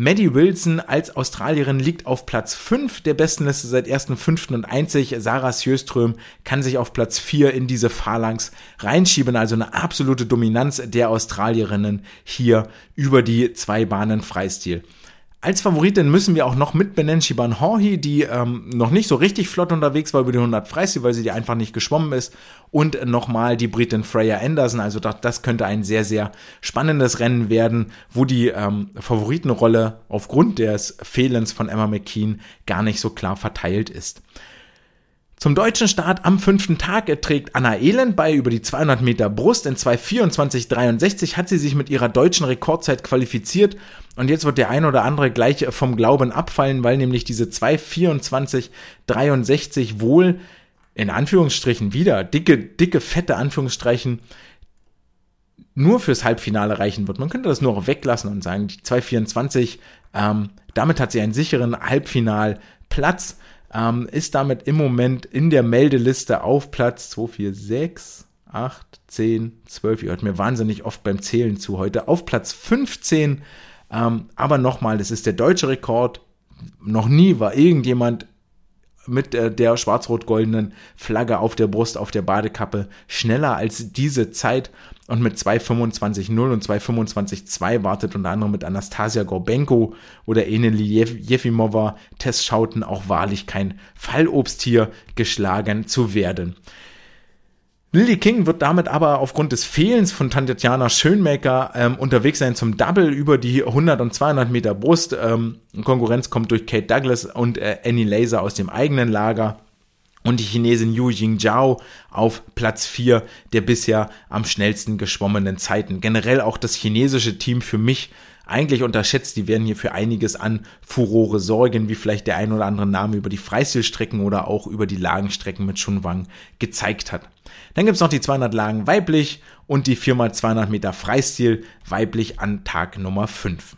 Maddie Wilson als Australierin liegt auf Platz 5 der Bestenliste seit 1.5. und einzig Sarah Sjöström kann sich auf Platz 4 in diese Phalanx reinschieben. Also eine absolute Dominanz der Australierinnen hier über die zwei Bahnen Freistil. Als Favoritin müssen wir auch noch mit benennen Shiban Horhi, die ähm, noch nicht so richtig flott unterwegs war über die 100 Freistil, weil sie die einfach nicht geschwommen ist. Und nochmal die Britin Freya Anderson. Also das, das könnte ein sehr, sehr spannendes Rennen werden, wo die ähm, Favoritenrolle aufgrund des Fehlens von Emma McKean gar nicht so klar verteilt ist. Zum deutschen Start am fünften Tag trägt Anna Elend bei über die 200 Meter Brust. In 2,24,63 hat sie sich mit ihrer deutschen Rekordzeit qualifiziert. Und jetzt wird der ein oder andere gleich vom Glauben abfallen, weil nämlich diese 2,24,63 wohl in Anführungsstrichen wieder dicke, dicke, fette Anführungsstrichen nur fürs Halbfinale reichen wird. Man könnte das nur weglassen und sagen, die 2,24, ähm, damit hat sie einen sicheren Halbfinalplatz ähm, ist damit im Moment in der Meldeliste auf Platz 2, 4, 6, 8, 10, 12. Ihr hört mir wahnsinnig oft beim Zählen zu heute. Auf Platz 15. Ähm, aber nochmal, das ist der deutsche Rekord. Noch nie war irgendjemand mit äh, der schwarz-rot-goldenen Flagge auf der Brust, auf der Badekappe schneller als diese Zeit und mit 2.25.0 und 2.25.2 wartet unter anderem mit Anastasia Gorbenko oder Eneli Jefimova Tess Schauten auch wahrlich kein Fallobst hier geschlagen zu werden. Lily King wird damit aber aufgrund des Fehlens von Tatjana Schönmaker ähm, unterwegs sein zum Double über die 100 und 200 Meter Brust. Ähm, Konkurrenz kommt durch Kate Douglas und äh, Annie Laser aus dem eigenen Lager. Und die Chinesin Yu Jingzhao auf Platz 4 der bisher am schnellsten geschwommenen Zeiten. Generell auch das chinesische Team für mich eigentlich unterschätzt. Die werden hier für einiges an Furore sorgen, wie vielleicht der ein oder andere Name über die Freistilstrecken oder auch über die Lagenstrecken mit Chunwang gezeigt hat. Dann gibt's noch die 200 Lagen weiblich und die 4x200 Meter Freistil weiblich an Tag Nummer 5.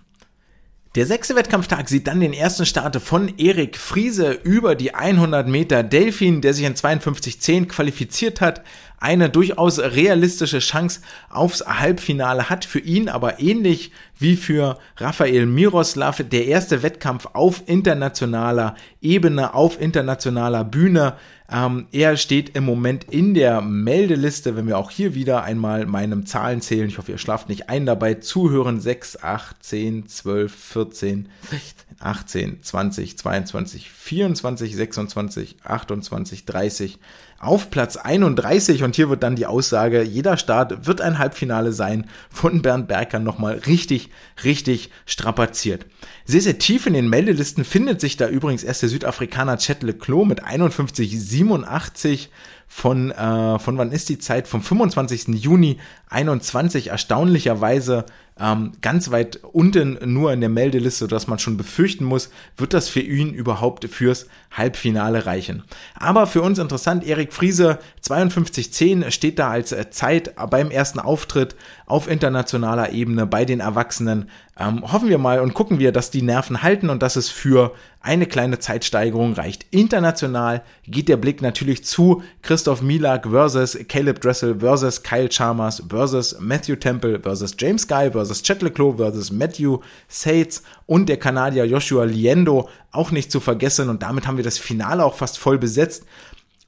Der sechste Wettkampftag sieht dann den ersten Start von Erik Friese über die 100 Meter Delfin, der sich in 52,10 qualifiziert hat. Eine durchaus realistische Chance aufs Halbfinale hat für ihn aber ähnlich wie für Rafael Miroslav der erste Wettkampf auf internationaler Ebene, auf internationaler Bühne. Ähm, er steht im Moment in der Meldeliste, wenn wir auch hier wieder einmal meinem Zahlen zählen. Ich hoffe, ihr schlaft nicht ein dabei. Zuhören 6, 8, 10, 12, 14. 14, 16, 18, 20, 22, 24, 26, 28, 30 auf Platz 31 und hier wird dann die Aussage, jeder Start wird ein Halbfinale sein, von Bernd Berger nochmal richtig, richtig strapaziert. Sehr, sehr tief in den Meldelisten findet sich da übrigens erst der Südafrikaner Chet Leclos mit 51,87 von, äh, von wann ist die Zeit? Vom 25. Juni 21 erstaunlicherweise ähm, ganz weit unten nur in der Meldeliste, dass man schon befürchten muss, wird das für ihn überhaupt fürs Halbfinale reichen. Aber für uns interessant, Erik Friese 52.10 steht da als äh, Zeit beim ersten Auftritt auf internationaler Ebene bei den Erwachsenen. Ähm, hoffen wir mal und gucken wir, dass die Nerven halten und dass es für eine kleine Zeitsteigerung reicht. International geht der Blick natürlich zu Christoph Milak versus Caleb Dressel versus Kyle Chalmers versus Matthew Temple versus James Guy versus Chet Leclos versus Matthew Sates und der Kanadier Joshua Liendo auch nicht zu vergessen und damit haben wir das Finale auch fast voll besetzt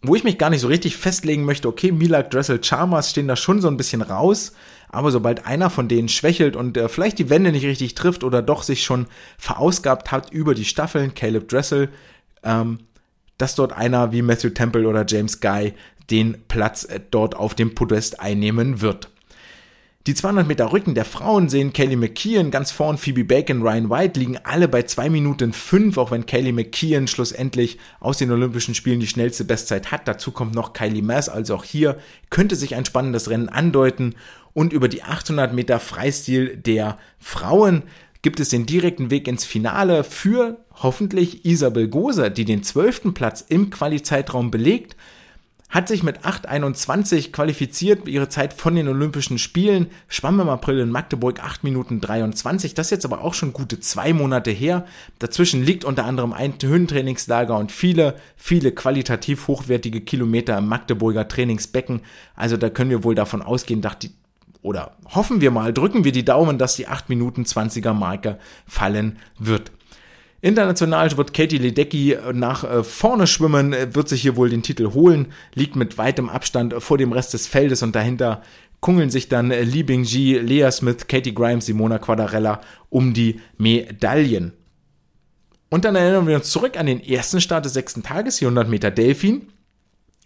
wo ich mich gar nicht so richtig festlegen möchte, okay, Milak, Dressel, Chalmers stehen da schon so ein bisschen raus, aber sobald einer von denen schwächelt und äh, vielleicht die Wände nicht richtig trifft oder doch sich schon verausgabt hat über die Staffeln, Caleb Dressel, ähm, dass dort einer wie Matthew Temple oder James Guy den Platz äh, dort auf dem Podest einnehmen wird. Die 200 Meter Rücken der Frauen sehen Kelly McKeon ganz vorn, Phoebe Bacon, Ryan White liegen alle bei 2 Minuten 5, auch wenn Kelly McKeon schlussendlich aus den Olympischen Spielen die schnellste Bestzeit hat. Dazu kommt noch Kylie Mass, also auch hier könnte sich ein spannendes Rennen andeuten. Und über die 800 Meter Freistil der Frauen gibt es den direkten Weg ins Finale für hoffentlich Isabel Goser, die den 12. Platz im Quali-Zeitraum belegt hat sich mit 8,21 qualifiziert, ihre Zeit von den Olympischen Spielen, schwamm im April in Magdeburg 8 Minuten 23, das ist jetzt aber auch schon gute zwei Monate her. Dazwischen liegt unter anderem ein Höhentrainingslager und viele, viele qualitativ hochwertige Kilometer im Magdeburger Trainingsbecken. Also da können wir wohl davon ausgehen, oder hoffen wir mal, drücken wir die Daumen, dass die 8 Minuten 20er Marke fallen wird. International wird Katie Ledecky nach äh, vorne schwimmen, äh, wird sich hier wohl den Titel holen, liegt mit weitem Abstand vor dem Rest des Feldes und dahinter kungeln sich dann äh, Li Bingji, Lea Smith, Katie Grimes, Simona Quadarella um die Medaillen. Und dann erinnern wir uns zurück an den ersten Start des sechsten Tages, die 100 Meter Delfin,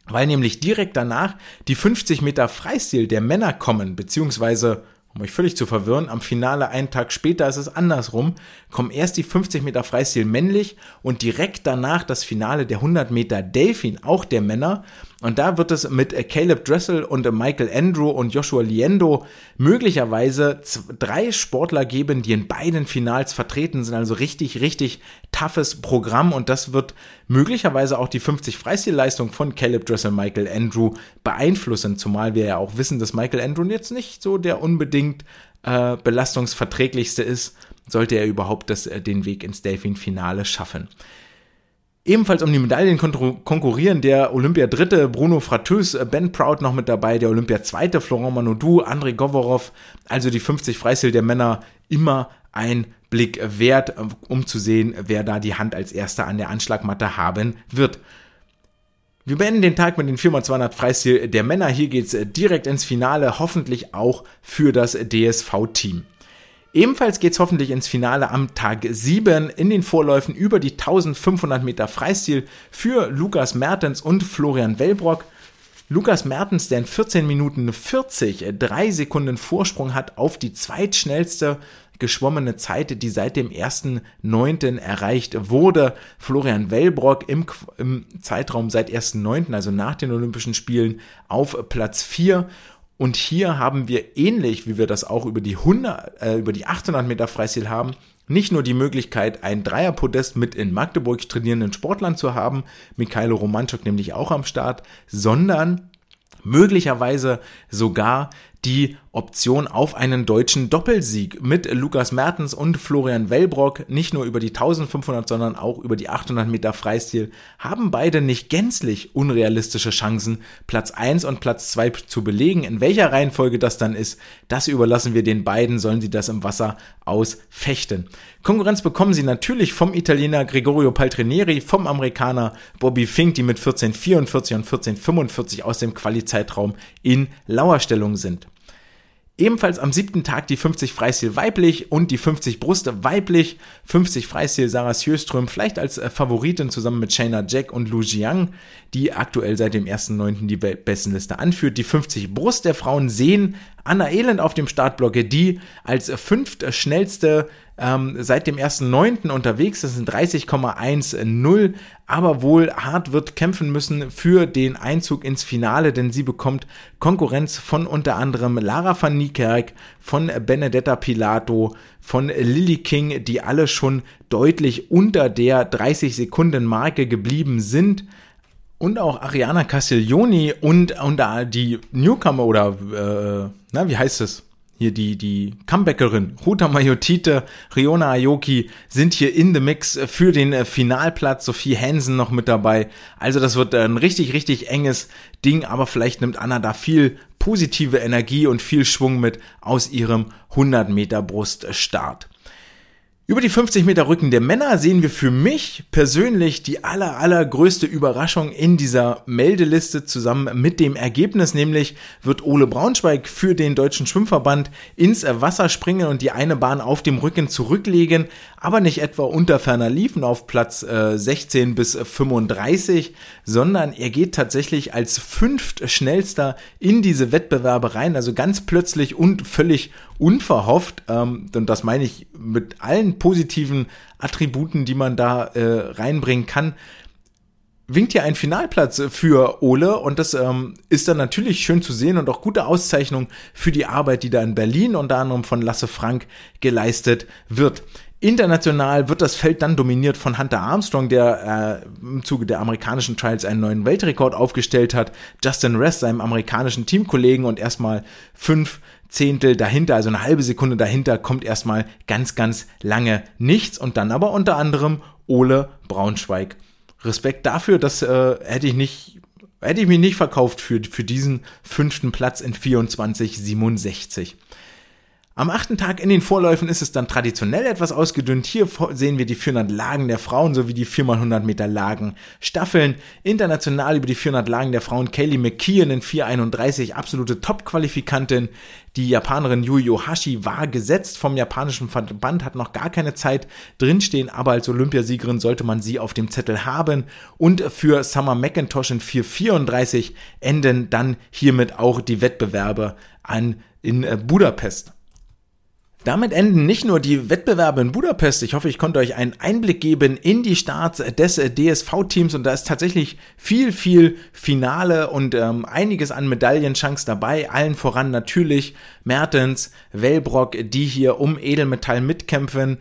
weil nämlich direkt danach die 50 Meter Freistil der Männer kommen, beziehungsweise um euch völlig zu verwirren, am Finale einen Tag später ist es andersrum, kommen erst die 50 Meter Freistil männlich und direkt danach das Finale der 100 Meter Delfin, auch der Männer. Und da wird es mit Caleb Dressel und Michael Andrew und Joshua Liendo möglicherweise drei Sportler geben, die in beiden Finals vertreten sind. Also richtig, richtig toughes Programm. Und das wird möglicherweise auch die 50 Freistilleistung von Caleb Dressel Michael Andrew beeinflussen. Zumal wir ja auch wissen, dass Michael Andrew jetzt nicht so der unbedingt äh, belastungsverträglichste ist, sollte er überhaupt das, äh, den Weg ins Delfin-Finale schaffen. Ebenfalls um die Medaillen konkurrieren der Olympia-Dritte Bruno Fratös, äh, Ben Proud noch mit dabei, der Olympia-Zweite Florent Manodou, Andrei Govorov, also die 50 Freistil der Männer immer ein Blick wert, äh, um zu sehen, wer da die Hand als erster an der Anschlagmatte haben wird. Wir beenden den Tag mit den 4x200 Freistil der Männer. Hier geht's äh, direkt ins Finale, hoffentlich auch für das DSV-Team. Ebenfalls geht's hoffentlich ins Finale am Tag 7 in den Vorläufen über die 1500 Meter Freistil für Lukas Mertens und Florian Wellbrock. Lukas Mertens, der in 14 Minuten 40 drei Sekunden Vorsprung hat auf die zweitschnellste geschwommene Zeit, die seit dem 1.9. erreicht wurde. Florian Wellbrock im, im Zeitraum seit 1.9., also nach den Olympischen Spielen, auf Platz 4 und hier haben wir ähnlich, wie wir das auch über die 100, äh, über die 800 Meter Freistil haben, nicht nur die Möglichkeit, ein Dreierpodest mit in Magdeburg trainierenden Sportlern zu haben, Mikhailo Romanchuk nämlich auch am Start, sondern möglicherweise sogar die Option auf einen deutschen Doppelsieg mit Lukas Mertens und Florian Wellbrock, nicht nur über die 1500, sondern auch über die 800 Meter Freistil, haben beide nicht gänzlich unrealistische Chancen, Platz 1 und Platz 2 zu belegen. In welcher Reihenfolge das dann ist, das überlassen wir den beiden, sollen sie das im Wasser ausfechten. Konkurrenz bekommen sie natürlich vom Italiener Gregorio Paltrinieri, vom Amerikaner Bobby Fink, die mit 1444 und 1445 aus dem Quali-Zeitraum in Lauerstellung sind. Ebenfalls am siebten Tag die 50 Freistil weiblich und die 50 Brust weiblich. 50 Freistil Sarah Sjöström vielleicht als äh, Favoritin zusammen mit Shayna Jack und Lu Jiang, die aktuell seit dem 1.9. die Bestenliste anführt. Die 50 Brust der Frauen sehen Anna Elend auf dem Startblocke, die als fünft schnellste ähm, seit dem 1.9. unterwegs. Das sind 30,10, aber wohl hart wird kämpfen müssen für den Einzug ins Finale, denn sie bekommt Konkurrenz von unter anderem Lara van Niekerk, von Benedetta Pilato, von Lily King, die alle schon deutlich unter der 30 Sekunden Marke geblieben sind und auch Ariana Castiglioni und, und die Newcomer oder äh, na, wie heißt es? Hier die, die Comebackerin Ruta Mayotite, Riona Ayoki sind hier in the Mix für den äh, Finalplatz. Sophie Hansen noch mit dabei. Also das wird ein richtig, richtig enges Ding, aber vielleicht nimmt Anna da viel positive Energie und viel Schwung mit aus ihrem 100 Meter Bruststart. Über die 50 Meter Rücken der Männer sehen wir für mich persönlich die aller, allergrößte Überraschung in dieser Meldeliste zusammen mit dem Ergebnis, nämlich wird Ole Braunschweig für den Deutschen Schwimmverband ins Wasser springen und die eine Bahn auf dem Rücken zurücklegen, aber nicht etwa unter ferner Liefen auf Platz äh, 16 bis 35, sondern er geht tatsächlich als fünft schnellster in diese Wettbewerbe rein, also ganz plötzlich und völlig unverhofft, ähm, und das meine ich mit allen positiven Attributen, die man da äh, reinbringen kann, winkt hier ein Finalplatz für Ole und das ähm, ist dann natürlich schön zu sehen und auch gute Auszeichnung für die Arbeit, die da in Berlin unter anderem von Lasse Frank geleistet wird. International wird das Feld dann dominiert von Hunter Armstrong, der äh, im Zuge der amerikanischen Trials einen neuen Weltrekord aufgestellt hat. Justin Rest, seinem amerikanischen Teamkollegen und erstmal fünf Zehntel dahinter, also eine halbe Sekunde dahinter, kommt erstmal ganz, ganz lange nichts und dann aber unter anderem Ole Braunschweig. Respekt dafür, das äh, hätte ich nicht, hätte ich mich nicht verkauft für, für diesen fünften Platz in 24,67. Am achten Tag in den Vorläufen ist es dann traditionell etwas ausgedünnt. Hier sehen wir die 400 Lagen der Frauen sowie die 4x100 Meter Lagen Staffeln. International über die 400 Lagen der Frauen Kaylee McKeon in 431, absolute Top-Qualifikantin. Die Japanerin Yui Ohashi war gesetzt vom japanischen Verband, hat noch gar keine Zeit drinstehen, aber als Olympiasiegerin sollte man sie auf dem Zettel haben. Und für Summer McIntosh in 434 enden dann hiermit auch die Wettbewerbe an in äh, Budapest. Damit enden nicht nur die Wettbewerbe in Budapest. Ich hoffe, ich konnte euch einen Einblick geben in die Starts des DSV-Teams und da ist tatsächlich viel, viel Finale und ähm, einiges an Medaillenchance dabei. Allen voran natürlich Mertens, Wellbrock, die hier um Edelmetall mitkämpfen.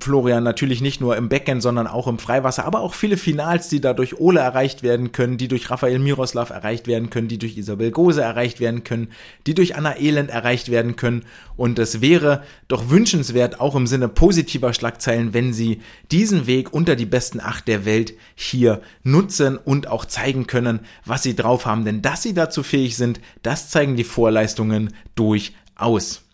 Florian natürlich nicht nur im Becken, sondern auch im Freiwasser, aber auch viele Finals, die da durch Ole erreicht werden können, die durch Rafael Miroslav erreicht werden können, die durch Isabel Gose erreicht werden können, die durch Anna Elend erreicht werden können. Und es wäre doch wünschenswert, auch im Sinne positiver Schlagzeilen, wenn sie diesen Weg unter die besten acht der Welt hier nutzen und auch zeigen können, was sie drauf haben. Denn dass sie dazu fähig sind, das zeigen die Vorleistungen durchaus.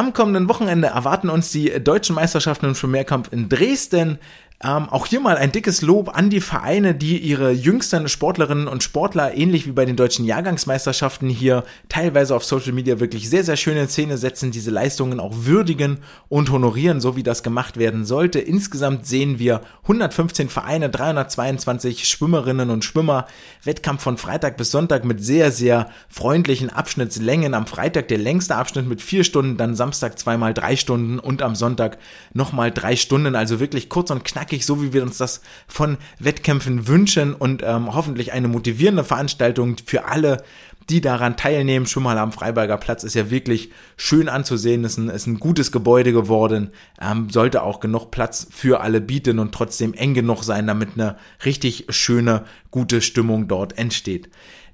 Am kommenden Wochenende erwarten uns die deutschen Meisterschaften im Schwimmmehrkampf in Dresden. Ähm, auch hier mal ein dickes Lob an die Vereine, die ihre jüngsten Sportlerinnen und Sportler, ähnlich wie bei den deutschen Jahrgangsmeisterschaften hier, teilweise auf Social Media wirklich sehr, sehr schön in Szene setzen, diese Leistungen auch würdigen und honorieren, so wie das gemacht werden sollte. Insgesamt sehen wir 115 Vereine, 322 Schwimmerinnen und Schwimmer, Wettkampf von Freitag bis Sonntag mit sehr, sehr freundlichen Abschnittslängen. Am Freitag der längste Abschnitt mit vier Stunden, dann Samstag zweimal drei Stunden und am Sonntag nochmal drei Stunden, also wirklich kurz und knackig knackig, so wie wir uns das von Wettkämpfen wünschen und ähm, hoffentlich eine motivierende Veranstaltung für alle, die daran teilnehmen. Schon mal am Freiberger Platz ist ja wirklich schön anzusehen, ist ein, ist ein gutes Gebäude geworden, ähm, sollte auch genug Platz für alle bieten und trotzdem eng genug sein, damit eine richtig schöne, gute Stimmung dort entsteht.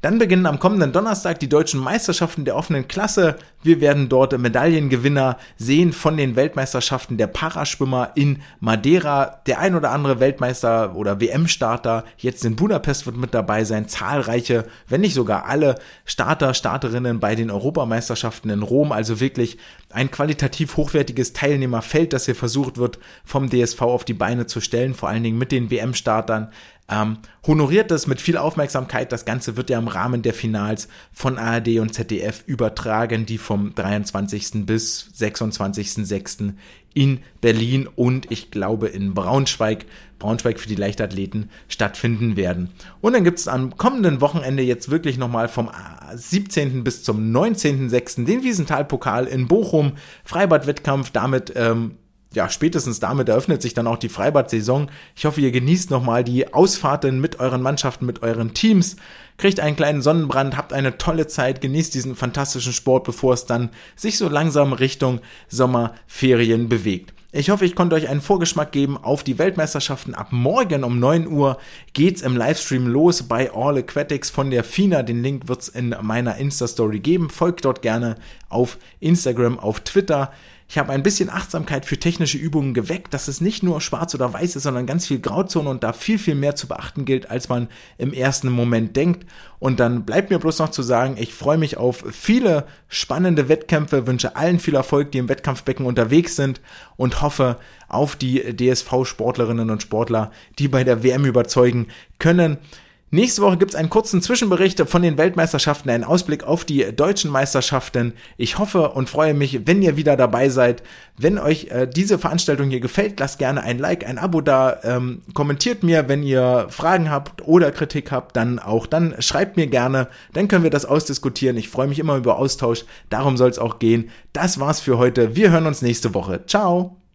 Dann beginnen am kommenden Donnerstag die deutschen Meisterschaften der offenen Klasse. Wir werden dort Medaillengewinner sehen von den Weltmeisterschaften der Paraschwimmer in Madeira. Der ein oder andere Weltmeister oder WM-Starter jetzt in Budapest wird mit dabei sein. Zahlreiche, wenn nicht sogar alle Starter, Starterinnen bei den Europameisterschaften in Rom. Also wirklich ein qualitativ hochwertiges Teilnehmerfeld, das hier versucht wird vom DSV auf die Beine zu stellen. Vor allen Dingen mit den WM-Startern Ähm, honoriert das mit viel Aufmerksamkeit. Das Ganze wird ja im Rahmen der Finals von ARD und ZDF übertragen, die vom 23. bis 26.06. in Berlin und ich glaube in Braunschweig, Braunschweig für die Leichtathleten stattfinden werden. Und dann gibt es am kommenden Wochenende jetzt wirklich nochmal vom 17. bis zum 19.06. den Wiesenthal-Pokal in Bochum, Freibad-Wettkampf, damit ähm, ja, spätestens damit eröffnet sich dann auch die Freibad-Saison. Ich hoffe, ihr genießt nochmal die Ausfahrten mit euren Mannschaften, mit euren Teams, kriegt einen kleinen Sonnenbrand, habt eine tolle Zeit, genießt diesen fantastischen Sport, bevor es dann sich so langsam Richtung Sommerferien bewegt. Ich hoffe, ich konnte euch einen Vorgeschmack geben auf die Weltmeisterschaften. Ab morgen um 9 Uhr geht's im Livestream los bei All Aquatics von der FINA. Den Link wird's in meiner Insta-Story geben. Folgt dort gerne auf Instagram, auf Twitter. Ich habe ein bisschen Achtsamkeit für technische Übungen geweckt, dass es nicht nur schwarz oder weiß ist, sondern ganz viel Grauzone und da viel, viel mehr zu beachten gilt, als man im ersten Moment denkt. Und dann bleibt mir bloß noch zu sagen, ich freue mich auf viele spannende Wettkämpfe, wünsche allen viel Erfolg, die im Wettkampfbecken unterwegs sind und hoffe auf die DSV-Sportlerinnen und Sportler, die bei der WM überzeugen können. Nächste Woche gibt es einen kurzen Zwischenbericht von den Weltmeisterschaften, einen Ausblick auf die deutschen Meisterschaften. Ich hoffe und freue mich, wenn ihr wieder dabei seid. Wenn euch äh, diese Veranstaltung hier gefällt, lasst gerne ein Like, ein Abo da, ähm, kommentiert mir, wenn ihr Fragen habt oder Kritik habt, dann auch, dann schreibt mir gerne, dann können wir das ausdiskutieren. Ich freue mich immer über Austausch, darum soll es auch gehen. Das war's für heute. Wir hören uns nächste Woche. Ciao!